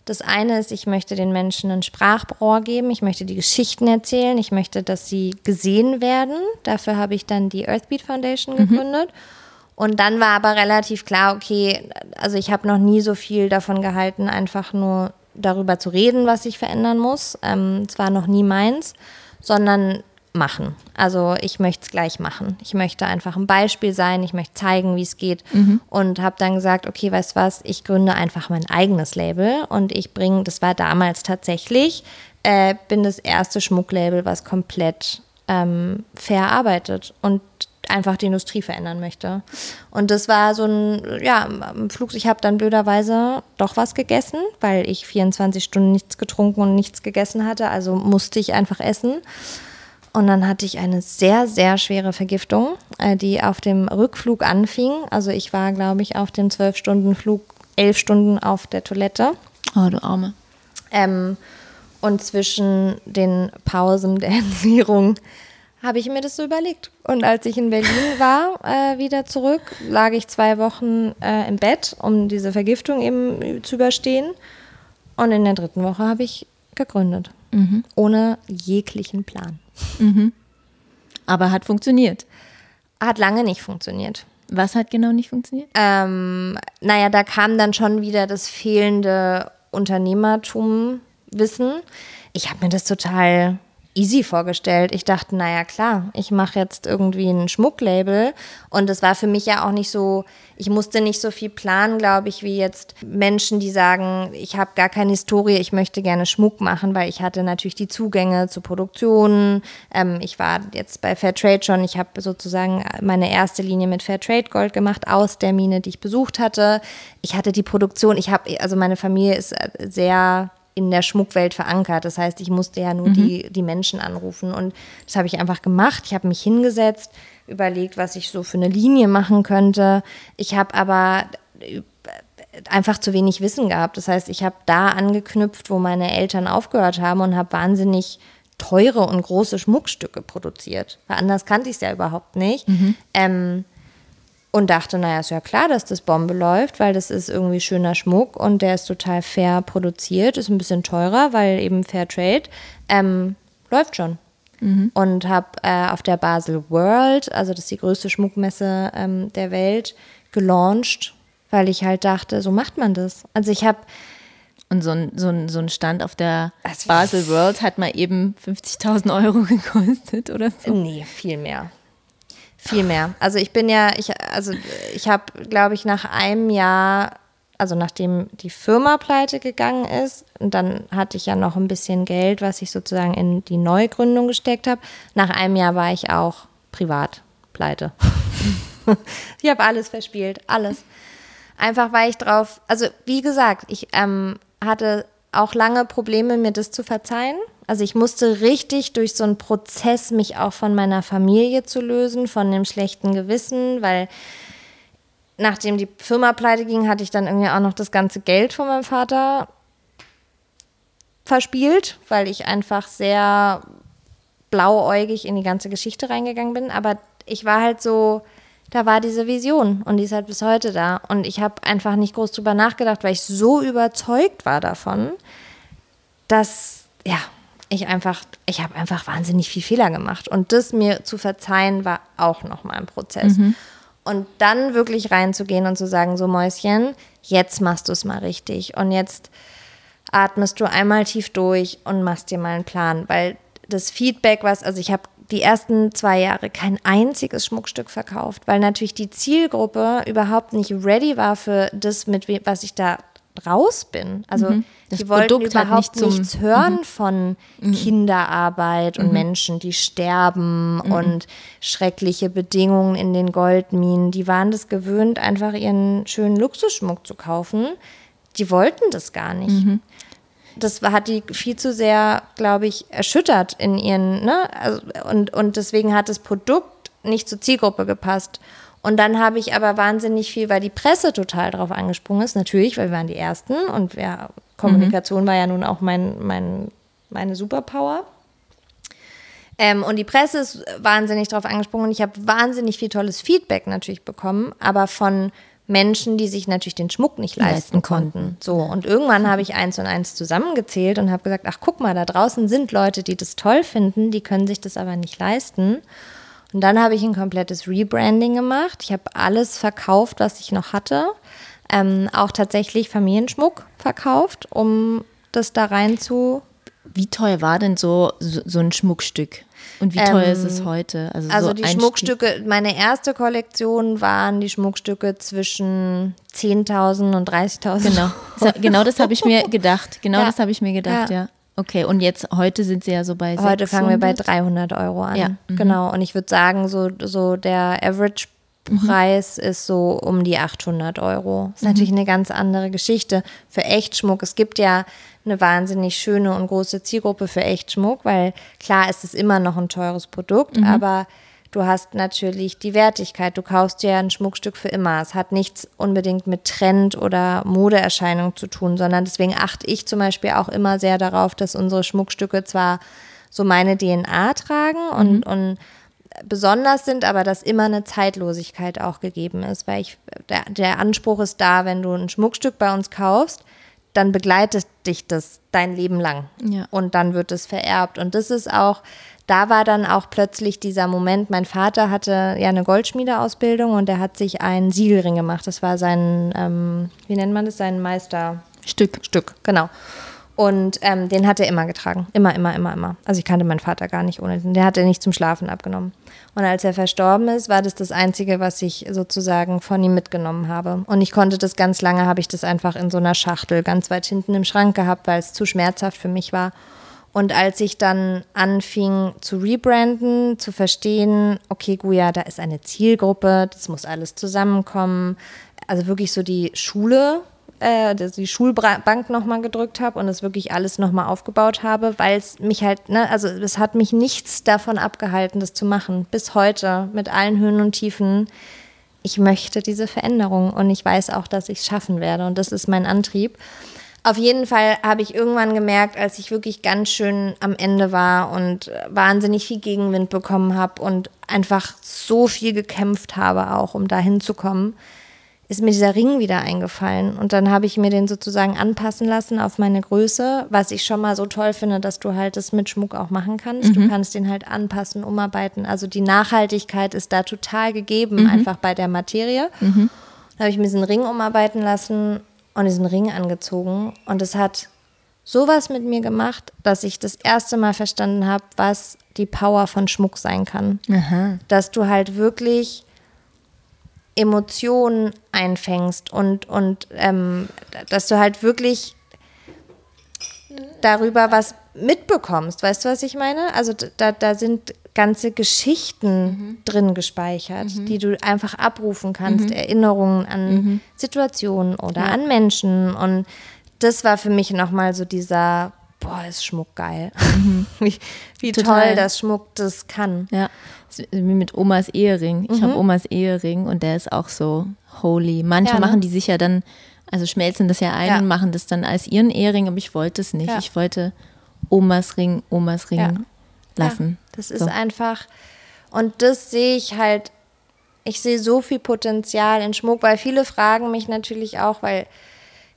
das eine ist, ich möchte den Menschen ein Sprachrohr geben, ich möchte die Geschichten erzählen, ich möchte, dass sie gesehen werden. Dafür habe ich dann die Earthbeat Foundation mhm. gegründet. Mhm. Und dann war aber relativ klar, okay, also ich habe noch nie so viel davon gehalten, einfach nur darüber zu reden, was sich verändern muss. Ähm, es war noch nie meins, sondern machen. Also ich möchte es gleich machen. Ich möchte einfach ein Beispiel sein, ich möchte zeigen, wie es geht mhm. und habe dann gesagt, okay, weißt du was, ich gründe einfach mein eigenes Label und ich bringe, das war damals tatsächlich, äh, bin das erste Schmucklabel, was komplett ähm, verarbeitet und einfach die Industrie verändern möchte. Und das war so ein, ja, am Flug, ich habe dann blöderweise doch was gegessen, weil ich 24 Stunden nichts getrunken und nichts gegessen hatte, also musste ich einfach essen. Und dann hatte ich eine sehr, sehr schwere Vergiftung, äh, die auf dem Rückflug anfing. Also ich war, glaube ich, auf dem 12-Stunden-Flug elf Stunden auf der Toilette. Oh, du Arme. Ähm, und zwischen den Pausen der Ernährung habe ich mir das so überlegt. Und als ich in Berlin war, äh, wieder zurück, lag ich zwei Wochen äh, im Bett, um diese Vergiftung eben zu überstehen. Und in der dritten Woche habe ich gegründet. Mhm. Ohne jeglichen Plan. Mhm. Aber hat funktioniert. Hat lange nicht funktioniert. Was hat genau nicht funktioniert? Ähm, naja, da kam dann schon wieder das fehlende Unternehmertum-Wissen. Ich habe mir das total easy vorgestellt. Ich dachte, naja, klar, ich mache jetzt irgendwie ein Schmucklabel. Und es war für mich ja auch nicht so, ich musste nicht so viel planen, glaube ich, wie jetzt Menschen, die sagen, ich habe gar keine Historie, ich möchte gerne Schmuck machen, weil ich hatte natürlich die Zugänge zu Produktionen. Ähm, ich war jetzt bei Fairtrade schon, ich habe sozusagen meine erste Linie mit Fairtrade Gold gemacht aus der Mine, die ich besucht hatte. Ich hatte die Produktion, ich habe, also meine Familie ist sehr in der Schmuckwelt verankert. Das heißt, ich musste ja nur mhm. die, die Menschen anrufen. Und das habe ich einfach gemacht. Ich habe mich hingesetzt, überlegt, was ich so für eine Linie machen könnte. Ich habe aber äh, einfach zu wenig Wissen gehabt. Das heißt, ich habe da angeknüpft, wo meine Eltern aufgehört haben und habe wahnsinnig teure und große Schmuckstücke produziert. Weil anders kannte ich es ja überhaupt nicht. Mhm. Ähm, und dachte, naja, ist ja klar, dass das Bombe läuft, weil das ist irgendwie schöner Schmuck und der ist total fair produziert, ist ein bisschen teurer, weil eben Fair Trade. Ähm, läuft schon. Mhm. Und habe äh, auf der Basel World, also das ist die größte Schmuckmesse ähm, der Welt, gelauncht, weil ich halt dachte, so macht man das. Also ich habe und so ein, so, ein, so ein Stand auf der Basel World hat mal eben 50.000 Euro gekostet oder so? Nee, viel mehr Viel mehr. Also ich bin ja, ich, also ich habe, glaube ich, nach einem Jahr, also nachdem die Firma pleite gegangen ist, und dann hatte ich ja noch ein bisschen Geld, was ich sozusagen in die Neugründung gesteckt habe. Nach einem Jahr war ich auch privat pleite. ich habe alles verspielt, alles. Einfach weil ich drauf, also wie gesagt, ich ähm, hatte auch lange Probleme, mir das zu verzeihen. Also ich musste richtig durch so einen Prozess mich auch von meiner Familie zu lösen, von dem schlechten Gewissen, weil nachdem die Firma pleite ging, hatte ich dann irgendwie auch noch das ganze Geld von meinem Vater verspielt, weil ich einfach sehr blauäugig in die ganze Geschichte reingegangen bin. Aber ich war halt so, da war diese Vision und die ist halt bis heute da. Und ich habe einfach nicht groß drüber nachgedacht, weil ich so überzeugt war davon, dass, ja, ich einfach, ich habe einfach wahnsinnig viel Fehler gemacht. Und das mir zu verzeihen, war auch nochmal ein Prozess. Mhm. Und dann wirklich reinzugehen und zu sagen, so Mäuschen, jetzt machst du es mal richtig. Und jetzt atmest du einmal tief durch und machst dir mal einen Plan. Weil das Feedback, was, also ich habe die ersten zwei Jahre kein einziges Schmuckstück verkauft, weil natürlich die Zielgruppe überhaupt nicht ready war für das, mit was ich da raus bin. Also mhm. die wollten Produkt überhaupt nicht nichts hören mhm. von mhm. Kinderarbeit und mhm. Menschen, die sterben mhm. und schreckliche Bedingungen in den Goldminen. Die waren das gewöhnt, einfach ihren schönen Luxusschmuck zu kaufen. Die wollten das gar nicht. Mhm. Das hat die viel zu sehr, glaube ich, erschüttert in ihren, ne? Also, und, und deswegen hat das Produkt nicht zur Zielgruppe gepasst. Und dann habe ich aber wahnsinnig viel, weil die Presse total drauf angesprungen ist, natürlich, weil wir waren die Ersten und ja, Kommunikation mhm. war ja nun auch mein, mein, meine Superpower. Ähm, und die Presse ist wahnsinnig drauf angesprungen und ich habe wahnsinnig viel tolles Feedback natürlich bekommen, aber von Menschen, die sich natürlich den Schmuck nicht leisten, leisten konnten. So, und irgendwann habe ich eins und eins zusammengezählt und habe gesagt, ach guck mal, da draußen sind Leute, die das toll finden, die können sich das aber nicht leisten. Und dann habe ich ein komplettes Rebranding gemacht. Ich habe alles verkauft, was ich noch hatte. Ähm, auch tatsächlich Familienschmuck verkauft, um das da rein zu. Wie teuer war denn so, so, so ein Schmuckstück? Und wie teuer ähm, ist es ähm, heute? Also, also so die Schmuckstücke, meine erste Kollektion waren die Schmuckstücke zwischen 10.000 und 30.000. Genau, genau das habe ich mir gedacht. Genau ja. das habe ich mir gedacht, ja. ja. Okay, und jetzt, heute sind sie ja so bei Heute 600? fangen wir bei 300 Euro an. Ja. Mhm. Genau, und ich würde sagen, so, so der Average Preis mhm. ist so um die 800 Euro. Das ist mhm. natürlich eine ganz andere Geschichte für Echtschmuck. Es gibt ja eine wahnsinnig schöne und große Zielgruppe für Echtschmuck, weil klar ist es immer noch ein teures Produkt, mhm. aber Du hast natürlich die Wertigkeit. Du kaufst dir ein Schmuckstück für immer. Es hat nichts unbedingt mit Trend oder Modeerscheinung zu tun, sondern deswegen achte ich zum Beispiel auch immer sehr darauf, dass unsere Schmuckstücke zwar so meine DNA tragen und, mhm. und besonders sind, aber dass immer eine Zeitlosigkeit auch gegeben ist, weil ich, der, der Anspruch ist da, wenn du ein Schmuckstück bei uns kaufst, dann begleitet dich das dein Leben lang. Ja. Und dann wird es vererbt. Und das ist auch da war dann auch plötzlich dieser Moment, mein Vater hatte ja eine Goldschmiedeausbildung und er hat sich einen Siegelring gemacht. Das war sein, ähm, wie nennt man das, sein Meisterstück. Stück, genau. Und ähm, den hat er immer getragen. Immer, immer, immer, immer. Also ich kannte meinen Vater gar nicht ohne den. Der hat er nicht zum Schlafen abgenommen. Und als er verstorben ist, war das das Einzige, was ich sozusagen von ihm mitgenommen habe. Und ich konnte das ganz lange, habe ich das einfach in so einer Schachtel ganz weit hinten im Schrank gehabt, weil es zu schmerzhaft für mich war. Und als ich dann anfing zu rebranden, zu verstehen, okay, Guya, da ist eine Zielgruppe, das muss alles zusammenkommen. Also wirklich so die Schule, äh, die Schulbank nochmal gedrückt habe und das wirklich alles nochmal aufgebaut habe, weil es mich halt, ne, also es hat mich nichts davon abgehalten, das zu machen. Bis heute, mit allen Höhen und Tiefen. Ich möchte diese Veränderung und ich weiß auch, dass ich es schaffen werde und das ist mein Antrieb. Auf jeden Fall habe ich irgendwann gemerkt, als ich wirklich ganz schön am Ende war und wahnsinnig viel Gegenwind bekommen habe und einfach so viel gekämpft habe, auch um da hinzukommen, ist mir dieser Ring wieder eingefallen. Und dann habe ich mir den sozusagen anpassen lassen auf meine Größe, was ich schon mal so toll finde, dass du halt das mit Schmuck auch machen kannst. Mhm. Du kannst den halt anpassen, umarbeiten. Also die Nachhaltigkeit ist da total gegeben, mhm. einfach bei der Materie. Mhm. Dann habe ich mir diesen Ring umarbeiten lassen und diesen Ring angezogen und es hat sowas mit mir gemacht, dass ich das erste Mal verstanden habe, was die Power von Schmuck sein kann. Aha. Dass du halt wirklich Emotionen einfängst und, und ähm, dass du halt wirklich darüber was mitbekommst. Weißt du, was ich meine? Also da, da sind ganze Geschichten mhm. drin gespeichert, mhm. die du einfach abrufen kannst, mhm. Erinnerungen an mhm. Situationen oder ja. an Menschen. Und das war für mich nochmal so dieser, boah, ist Schmuck geil. Mhm. wie, wie toll, dass Schmuck das kann. Ja, wie mit Omas Ehering. Ich habe mhm. Omas Ehering und der ist auch so holy. Manche ja, ne? machen die sich ja dann, also schmelzen das ja ein ja. und machen das dann als ihren Ehering, aber ich wollte es nicht. Ich wollte Omas Ring, Omas Ring lassen. das ist so. einfach, und das sehe ich halt, ich sehe so viel Potenzial in Schmuck, weil viele fragen mich natürlich auch, weil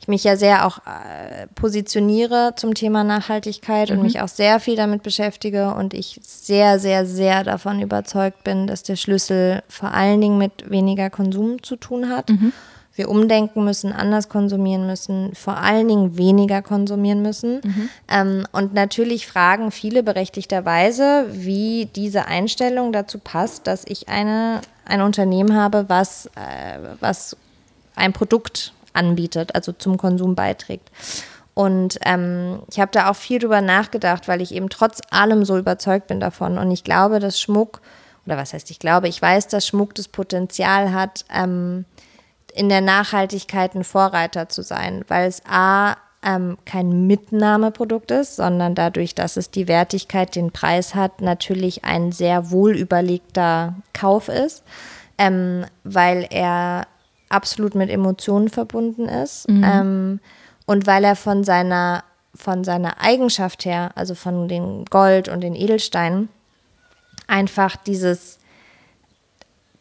ich mich ja sehr auch äh, positioniere zum Thema Nachhaltigkeit mhm. und mich auch sehr viel damit beschäftige und ich sehr, sehr, sehr davon überzeugt bin, dass der Schlüssel vor allen Dingen mit weniger Konsum zu tun hat. Mhm. Wir umdenken müssen, anders konsumieren müssen, vor allen Dingen weniger konsumieren müssen. Mhm. Ähm, und natürlich fragen viele berechtigterweise, wie diese Einstellung dazu passt, dass ich eine, ein Unternehmen habe, was, äh, was ein Produkt anbietet, also zum Konsum beiträgt. Und ähm, ich habe da auch viel drüber nachgedacht, weil ich eben trotz allem so überzeugt bin davon. Und ich glaube, dass Schmuck, oder was heißt ich glaube, ich weiß, dass Schmuck das Potenzial hat, ähm, in der Nachhaltigkeit ein Vorreiter zu sein, weil es A, ähm, kein Mitnahmeprodukt ist, sondern dadurch, dass es die Wertigkeit, den Preis hat, natürlich ein sehr wohlüberlegter Kauf ist, ähm, weil er absolut mit Emotionen verbunden ist mhm. ähm, und weil er von seiner, von seiner Eigenschaft her, also von den Gold und den Edelsteinen, einfach dieses,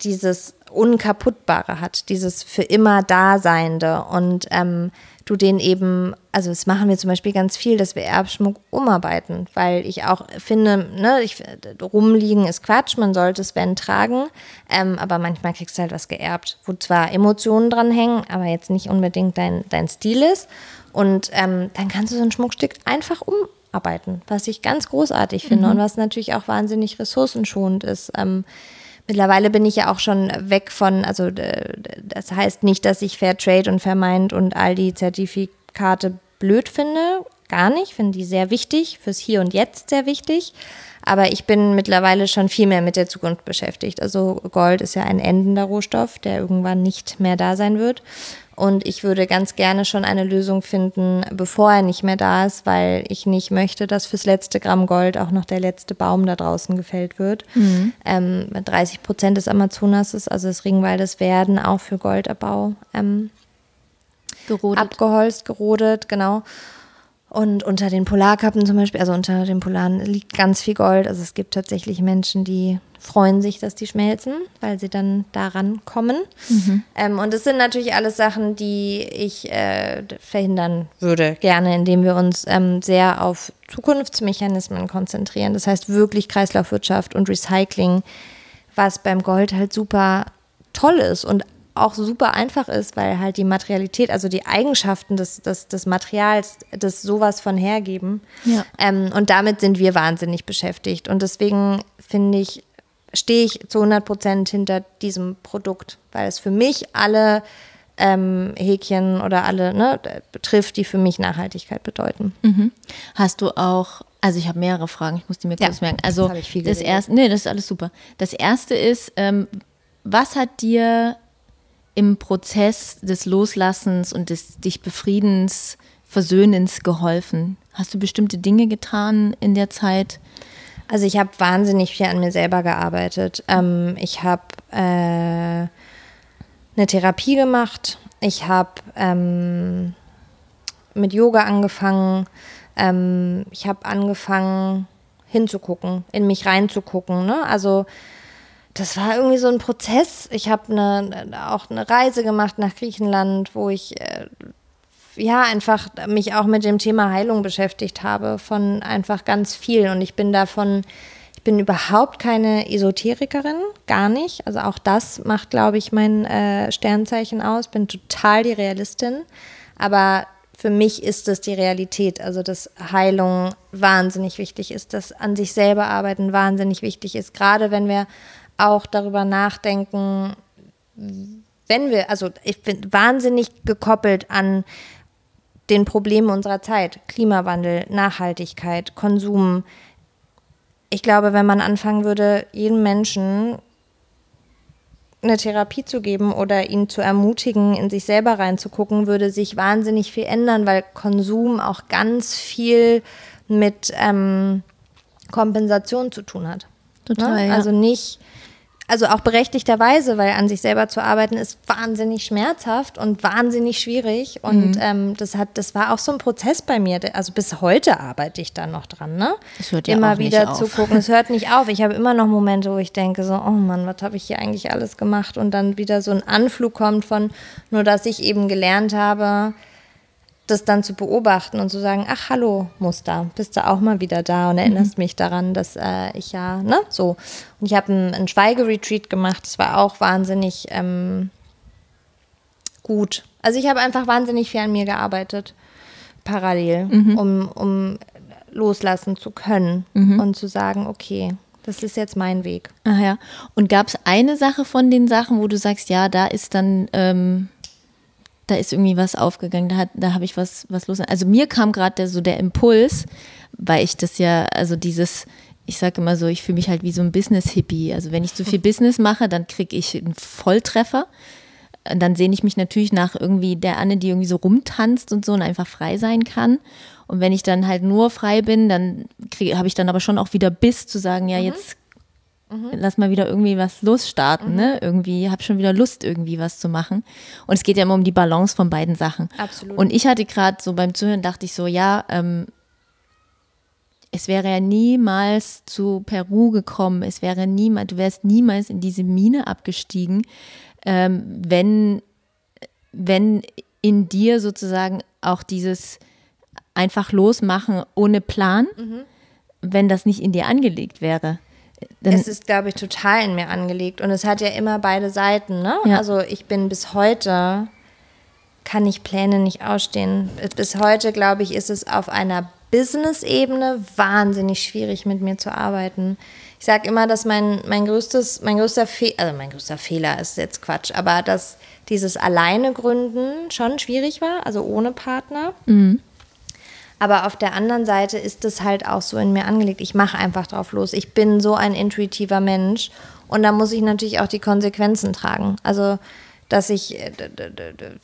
dieses Unkaputtbare hat, dieses für immer Daseinende und ähm, du den eben, also das machen wir zum Beispiel ganz viel, dass wir Erbschmuck umarbeiten, weil ich auch finde, ne, ich, rumliegen ist Quatsch, man sollte es wenn tragen, ähm, aber manchmal kriegst du halt was geerbt, wo zwar Emotionen dran hängen, aber jetzt nicht unbedingt dein, dein Stil ist und ähm, dann kannst du so ein Schmuckstück einfach umarbeiten, was ich ganz großartig finde mhm. und was natürlich auch wahnsinnig ressourcenschonend ist. Ähm, Mittlerweile bin ich ja auch schon weg von, also das heißt nicht, dass ich Fairtrade und Vermeint und all die Zertifikate blöd finde. Gar nicht, finde die sehr wichtig, fürs Hier und Jetzt sehr wichtig. Aber ich bin mittlerweile schon viel mehr mit der Zukunft beschäftigt. Also Gold ist ja ein endender Rohstoff, der irgendwann nicht mehr da sein wird. Und ich würde ganz gerne schon eine Lösung finden, bevor er nicht mehr da ist, weil ich nicht möchte, dass fürs letzte Gramm Gold auch noch der letzte Baum da draußen gefällt wird. Mhm. Ähm, 30 Prozent des Amazonas, also des Regenwaldes, werden auch für Goldabbau ähm, gerodet. abgeholzt, gerodet, genau. Und unter den Polarkappen zum Beispiel, also unter den Polaren liegt ganz viel Gold. Also es gibt tatsächlich Menschen, die freuen sich, dass die schmelzen, weil sie dann daran kommen. Mhm. Ähm, und es sind natürlich alles Sachen, die ich äh, verhindern würde, gerne, indem wir uns ähm, sehr auf Zukunftsmechanismen konzentrieren. Das heißt wirklich Kreislaufwirtschaft und Recycling, was beim Gold halt super toll ist und auch super einfach ist, weil halt die Materialität, also die Eigenschaften des, des, des Materials, das sowas von hergeben. Ja. Ähm, und damit sind wir wahnsinnig beschäftigt. Und deswegen finde ich, stehe ich zu 100 Prozent hinter diesem Produkt, weil es für mich alle ähm, Häkchen oder alle ne, betrifft, die für mich Nachhaltigkeit bedeuten. Mhm. Hast du auch, also ich habe mehrere Fragen, ich muss die mir kurz ja, merken. Also das, das erste, nee, das ist alles super. Das erste ist, ähm, was hat dir im Prozess des Loslassens und des dich befriedens, Versöhnens geholfen? Hast du bestimmte Dinge getan in der Zeit? Also ich habe wahnsinnig viel an mir selber gearbeitet. Ähm, ich habe äh, eine Therapie gemacht. Ich habe ähm, mit Yoga angefangen. Ähm, ich habe angefangen hinzugucken, in mich reinzugucken. Ne? Also das war irgendwie so ein Prozess. Ich habe eine, auch eine Reise gemacht nach Griechenland, wo ich äh, ja einfach mich auch mit dem Thema Heilung beschäftigt habe, von einfach ganz viel. Und ich bin davon, ich bin überhaupt keine Esoterikerin, gar nicht. Also auch das macht, glaube ich, mein äh, Sternzeichen aus. Bin total die Realistin. Aber für mich ist das die Realität, also dass Heilung wahnsinnig wichtig ist, dass an sich selber arbeiten wahnsinnig wichtig ist, gerade wenn wir auch darüber nachdenken, wenn wir, also ich bin wahnsinnig gekoppelt an den Problemen unserer Zeit, Klimawandel, Nachhaltigkeit, Konsum. Ich glaube, wenn man anfangen würde, jedem Menschen eine Therapie zu geben oder ihn zu ermutigen, in sich selber reinzugucken, würde sich wahnsinnig viel ändern, weil Konsum auch ganz viel mit ähm, Kompensation zu tun hat. Total. Ne? Ja. Also nicht also auch berechtigterweise, weil an sich selber zu arbeiten ist wahnsinnig schmerzhaft und wahnsinnig schwierig. Und mhm. ähm, das hat, das war auch so ein Prozess bei mir. Also bis heute arbeite ich da noch dran, ne? Es hört ja immer auch wieder zu gucken. Es hört nicht auf. Ich habe immer noch Momente, wo ich denke so, oh Mann, was habe ich hier eigentlich alles gemacht? Und dann wieder so ein Anflug kommt von, nur dass ich eben gelernt habe, das dann zu beobachten und zu sagen, ach hallo Muster, bist du auch mal wieder da und erinnerst mhm. mich daran, dass äh, ich ja, ne, so. Und ich habe ein, ein Schweigeretreat gemacht, das war auch wahnsinnig ähm, gut. Also ich habe einfach wahnsinnig viel an mir gearbeitet, parallel, mhm. um, um loslassen zu können mhm. und zu sagen, okay, das ist jetzt mein Weg. Ach ja. Und gab es eine Sache von den Sachen, wo du sagst, ja, da ist dann ähm da ist irgendwie was aufgegangen, da, da habe ich was, was los. Also mir kam gerade so der Impuls, weil ich das ja, also dieses, ich sage immer so, ich fühle mich halt wie so ein Business-Hippie. Also wenn ich zu viel Business mache, dann kriege ich einen Volltreffer. Dann sehne ich mich natürlich nach irgendwie der Anne, die irgendwie so rumtanzt und so und einfach frei sein kann. Und wenn ich dann halt nur frei bin, dann habe ich dann aber schon auch wieder Biss zu sagen, ja, mhm. jetzt Mhm. Lass mal wieder irgendwie was losstarten, ne? mhm. ne? Irgendwie, habe schon wieder Lust, irgendwie was zu machen. Und es geht ja immer um die Balance von beiden Sachen. Absolut. Und ich hatte gerade so beim Zuhören, dachte ich so, ja, ähm, es wäre ja niemals zu Peru gekommen, es wäre niemals, du wärst niemals in diese Mine abgestiegen, ähm, wenn, wenn in dir sozusagen auch dieses einfach losmachen ohne Plan, mhm. wenn das nicht in dir angelegt wäre. Es ist, glaube ich, total in mir angelegt. Und es hat ja immer beide Seiten. Ne? Ja. Also ich bin bis heute, kann ich Pläne nicht ausstehen. Bis heute, glaube ich, ist es auf einer Business-Ebene wahnsinnig schwierig, mit mir zu arbeiten. Ich sage immer, dass mein, mein größtes, mein größter Fehler, also mein größter Fehler ist jetzt Quatsch, aber dass dieses alleine Gründen schon schwierig war, also ohne Partner. Mhm. Aber auf der anderen Seite ist es halt auch so in mir angelegt. Ich mache einfach drauf los. Ich bin so ein intuitiver Mensch. Und da muss ich natürlich auch die Konsequenzen tragen. Also, dass ich äh,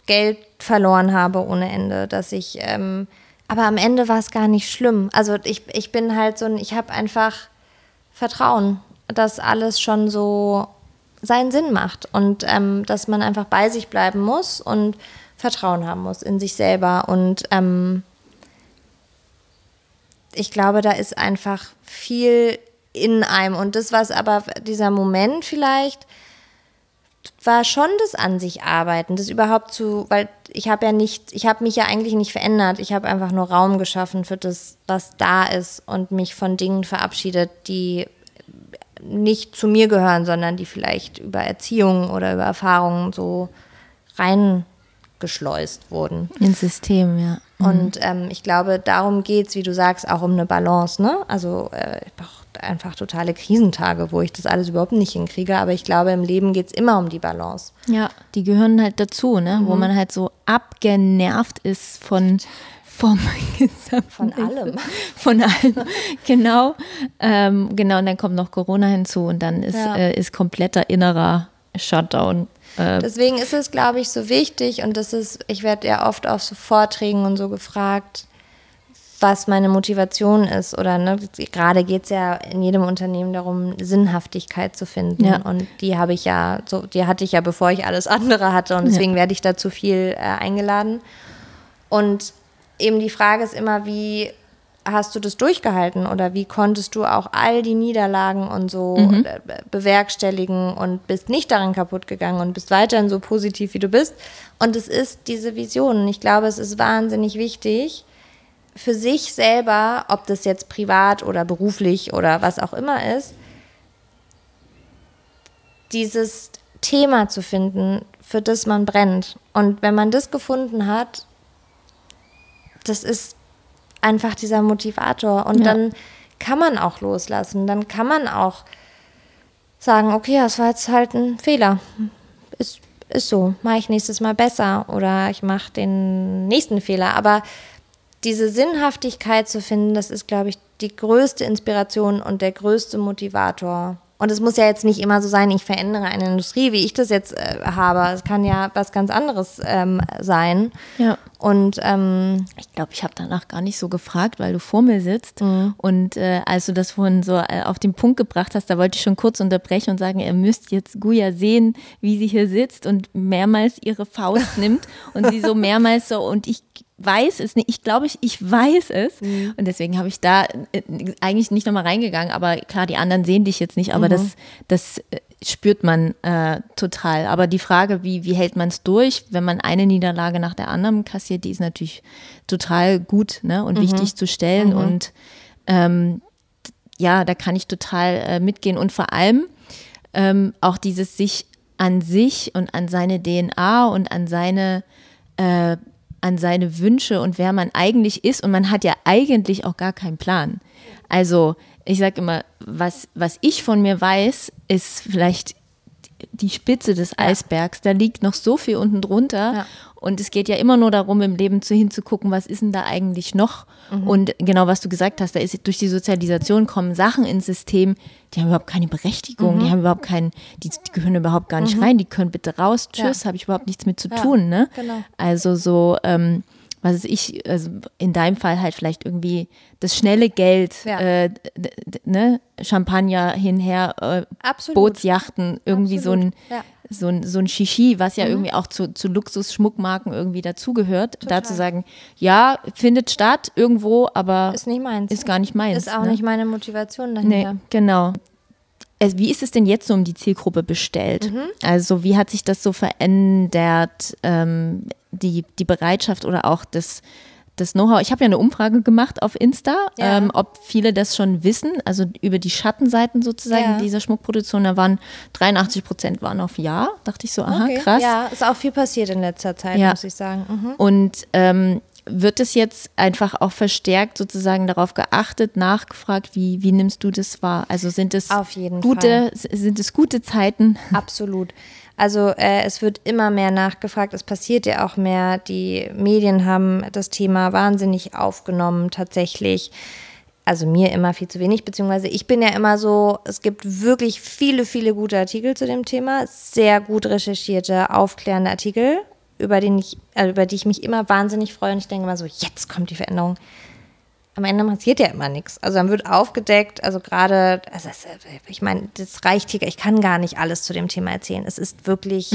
Geld verloren habe ohne Ende, dass ich, ähm, aber am Ende war es gar nicht schlimm. Also ich, ich bin halt so ein, ich habe einfach Vertrauen, dass alles schon so seinen Sinn macht und ähm, dass man einfach bei sich bleiben muss und Vertrauen haben muss in sich selber und ähm, ich glaube, da ist einfach viel in einem. Und das, was aber dieser Moment vielleicht war schon das an sich arbeiten, das überhaupt zu, weil ich habe ja nicht, ich habe mich ja eigentlich nicht verändert, ich habe einfach nur Raum geschaffen für das, was da ist und mich von Dingen verabschiedet, die nicht zu mir gehören, sondern die vielleicht über Erziehung oder über Erfahrungen so reingeschleust wurden. Ins System, ja. Mhm. Und ähm, ich glaube, darum geht es, wie du sagst, auch um eine Balance. Ne? Also äh, ich brauche einfach totale Krisentage, wo ich das alles überhaupt nicht hinkriege. Aber ich glaube, im Leben geht es immer um die Balance. Ja, die gehören halt dazu, ne? Mhm. wo man halt so abgenervt ist von vom von allem. Von allem, genau. Ähm, genau, und dann kommt noch Corona hinzu und dann ist, ja. äh, ist kompletter innerer Shutdown äh, Deswegen ist es, glaube ich, so wichtig und das ist, ich werde ja oft auf so Vorträgen und so gefragt, was meine Motivation ist. Oder ne, gerade geht es ja in jedem Unternehmen darum, Sinnhaftigkeit zu finden. Ja. Und die habe ich ja, so, die hatte ich ja, bevor ich alles andere hatte. Und deswegen ja. werde ich da zu viel äh, eingeladen. Und eben die Frage ist immer, wie hast du das durchgehalten oder wie konntest du auch all die Niederlagen und so mhm. Äh, bewerkstelligen und bist nicht daran kaputt gegangen und bist weiterhin so positiv, wie du bist. Und es ist diese Vision. Ich glaube, es ist wahnsinnig wichtig, für sich selber, ob das jetzt privat oder beruflich oder was auch immer ist, dieses Thema zu finden, für das man brennt. Und wenn man das gefunden hat, das ist einfach dieser Motivator. Und Ja. dann kann man auch loslassen. Dann kann man auch sagen, okay, das war jetzt halt ein Fehler. Ist, ist so. Mache ich nächstes Mal besser oder ich mache den nächsten Fehler. Aber diese Sinnhaftigkeit zu finden, das ist, glaube ich, die größte Inspiration und der größte Motivator. Und es muss ja jetzt nicht immer so sein, ich verändere eine Industrie, wie ich das jetzt äh, habe. Es kann ja was ganz anderes ähm, sein. Ja. Und ähm, Ich glaube, ich habe danach gar nicht so gefragt, weil du vor mir sitzt. Und äh, als du das vorhin so äh, auf den Punkt gebracht hast, da wollte ich schon kurz unterbrechen und sagen, ihr müsst jetzt Guya sehen, wie sie hier sitzt und mehrmals ihre Faust nimmt und sie so mehrmals so und ich weiß es nicht. Ich glaube, ich, ich weiß es. Und deswegen habe ich da äh, eigentlich nicht nochmal reingegangen. Aber klar, die anderen sehen dich jetzt nicht, aber das, das äh, spürt man äh, total. Aber die Frage, wie, wie hält man es durch, wenn man eine Niederlage nach der anderen kassiert, die ist natürlich total gut ne? und wichtig zu stellen. Und ähm, ja, da kann ich total äh, mitgehen. Und vor allem ähm, auch dieses sich an sich und an seine DNA und an seine äh, an seine Wünsche und wer man eigentlich ist und man hat ja eigentlich auch gar keinen Plan. Also ich sage immer, was, was ich von mir weiß, ist vielleicht die Spitze des Eisbergs. Da liegt noch so viel unten drunter. Ja. Und es geht ja immer nur darum, im Leben zu hinzugucken, was ist denn da eigentlich noch? Und genau, was du gesagt hast, da ist durch die Sozialisation kommen Sachen ins System, die haben überhaupt keine Berechtigung, die haben überhaupt keinen, die, die gehören überhaupt gar nicht rein, die können bitte raus, tschüss, habe ich überhaupt nichts mit zu tun, ne? genau. Also so, ähm, was ist ich, also in deinem Fall halt vielleicht irgendwie das schnelle Geld, Ja. äh, ne? Champagner hinher, äh, Absolut. Bootsjachten, irgendwie so ein, Absolut, ja. so ein, so ein Shishi, was Mhm. ja irgendwie auch zu, zu Luxus-Schmuckmarken irgendwie dazugehört, da zu sagen, ja, findet statt irgendwo, aber ist nicht meins. ist gar nicht meins. Ist auch ne? nicht meine Motivation Nee, dahinter. genau. Also wie ist es denn jetzt so um die Zielgruppe bestellt? Mhm. Also wie hat sich das so verändert, ähm, die, die Bereitschaft oder auch das, das Know-how? Ich habe ja eine Umfrage gemacht auf Insta, Ja. ähm, ob viele das schon wissen, also über die Schattenseiten sozusagen Ja. dieser Schmuckproduktion. Da waren 83 Prozent waren auf Ja. Dachte ich so, aha, Okay. krass. Ja, ist auch viel passiert in letzter Zeit, Ja. muss ich sagen. Mhm. Und ähm, wird es jetzt einfach auch verstärkt sozusagen darauf geachtet, nachgefragt, wie, wie nimmst du das wahr? Also sind es Auf jeden gute, sind es gute Zeiten? Absolut. Also äh, es wird immer mehr nachgefragt, es passiert ja auch mehr. Die Medien haben das Thema wahnsinnig aufgenommen, tatsächlich. Also mir immer viel zu wenig, beziehungsweise ich bin ja immer so, es gibt wirklich viele, viele gute Artikel zu dem Thema, sehr gut recherchierte, aufklärende Artikel, über, den ich, äh, über die ich mich immer wahnsinnig freue und ich denke immer so, jetzt kommt die Veränderung am Ende passiert ja immer nichts. Also dann wird aufgedeckt, also gerade, also es, ich meine, das reicht hier, ich kann gar nicht alles zu dem Thema erzählen. Es ist wirklich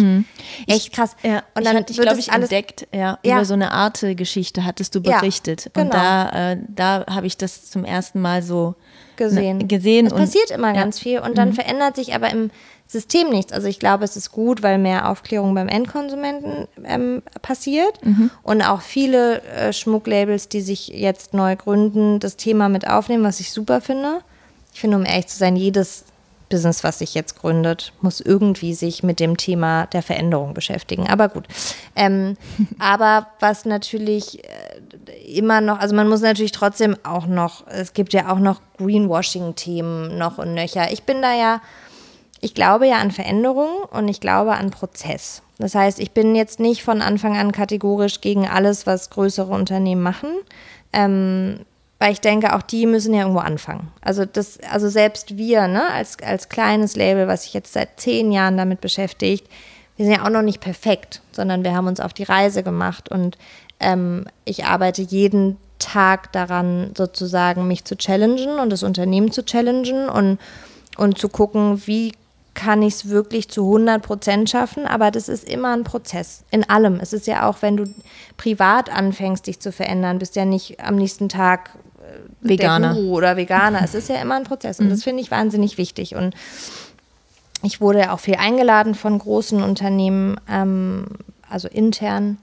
echt krass. Ja, und dann ich ich wird glaube ich, alles entdeckt, ja, Ja. über so eine Arte-Geschichte hattest du Ja, berichtet. genau. Und da, äh, da habe ich das zum ersten Mal so gesehen. ne, gesehen. Es Mhm. passiert immer ganz viel und dann verändert sich aber im System nichts. Also ich glaube, es ist gut, weil mehr Aufklärung beim Endkonsumenten ähm, passiert Mhm. und auch viele äh, Schmucklabels, die sich jetzt neu gründen, das Thema mit aufnehmen, was ich super finde. Ich finde, um ehrlich zu sein, jedes Business, was sich jetzt gründet, muss irgendwie sich mit dem Thema der Veränderung beschäftigen. Aber gut. Ähm, aber was natürlich äh, immer noch, also man muss natürlich trotzdem auch noch, es gibt ja auch noch Greenwashing-Themen noch und nöcher. Ich bin da ja, ich glaube ja an Veränderung und ich glaube an Prozess. Das heißt, ich bin jetzt nicht von Anfang an kategorisch gegen alles, was größere Unternehmen machen. Ähm, weil ich denke, auch die müssen ja irgendwo anfangen. Also das, also selbst wir, ne, als, als kleines Label, was sich jetzt seit zehn Jahren damit beschäftigt, wir sind ja auch noch nicht perfekt, sondern wir haben uns auf die Reise gemacht und ähm, ich arbeite jeden Tag daran, sozusagen mich zu challengen und das Unternehmen zu challengen und, und zu gucken, wie kann ich es wirklich zu 100 Prozent schaffen, aber das ist immer ein Prozess in allem. Es ist ja auch, wenn du privat anfängst, dich zu verändern, bist ja nicht am nächsten Tag äh, Veganer. oder Veganer. Es ist ja immer ein Prozess und das finde ich wahnsinnig wichtig. Und ich wurde ja auch viel eingeladen von großen Unternehmen, ähm, also intern.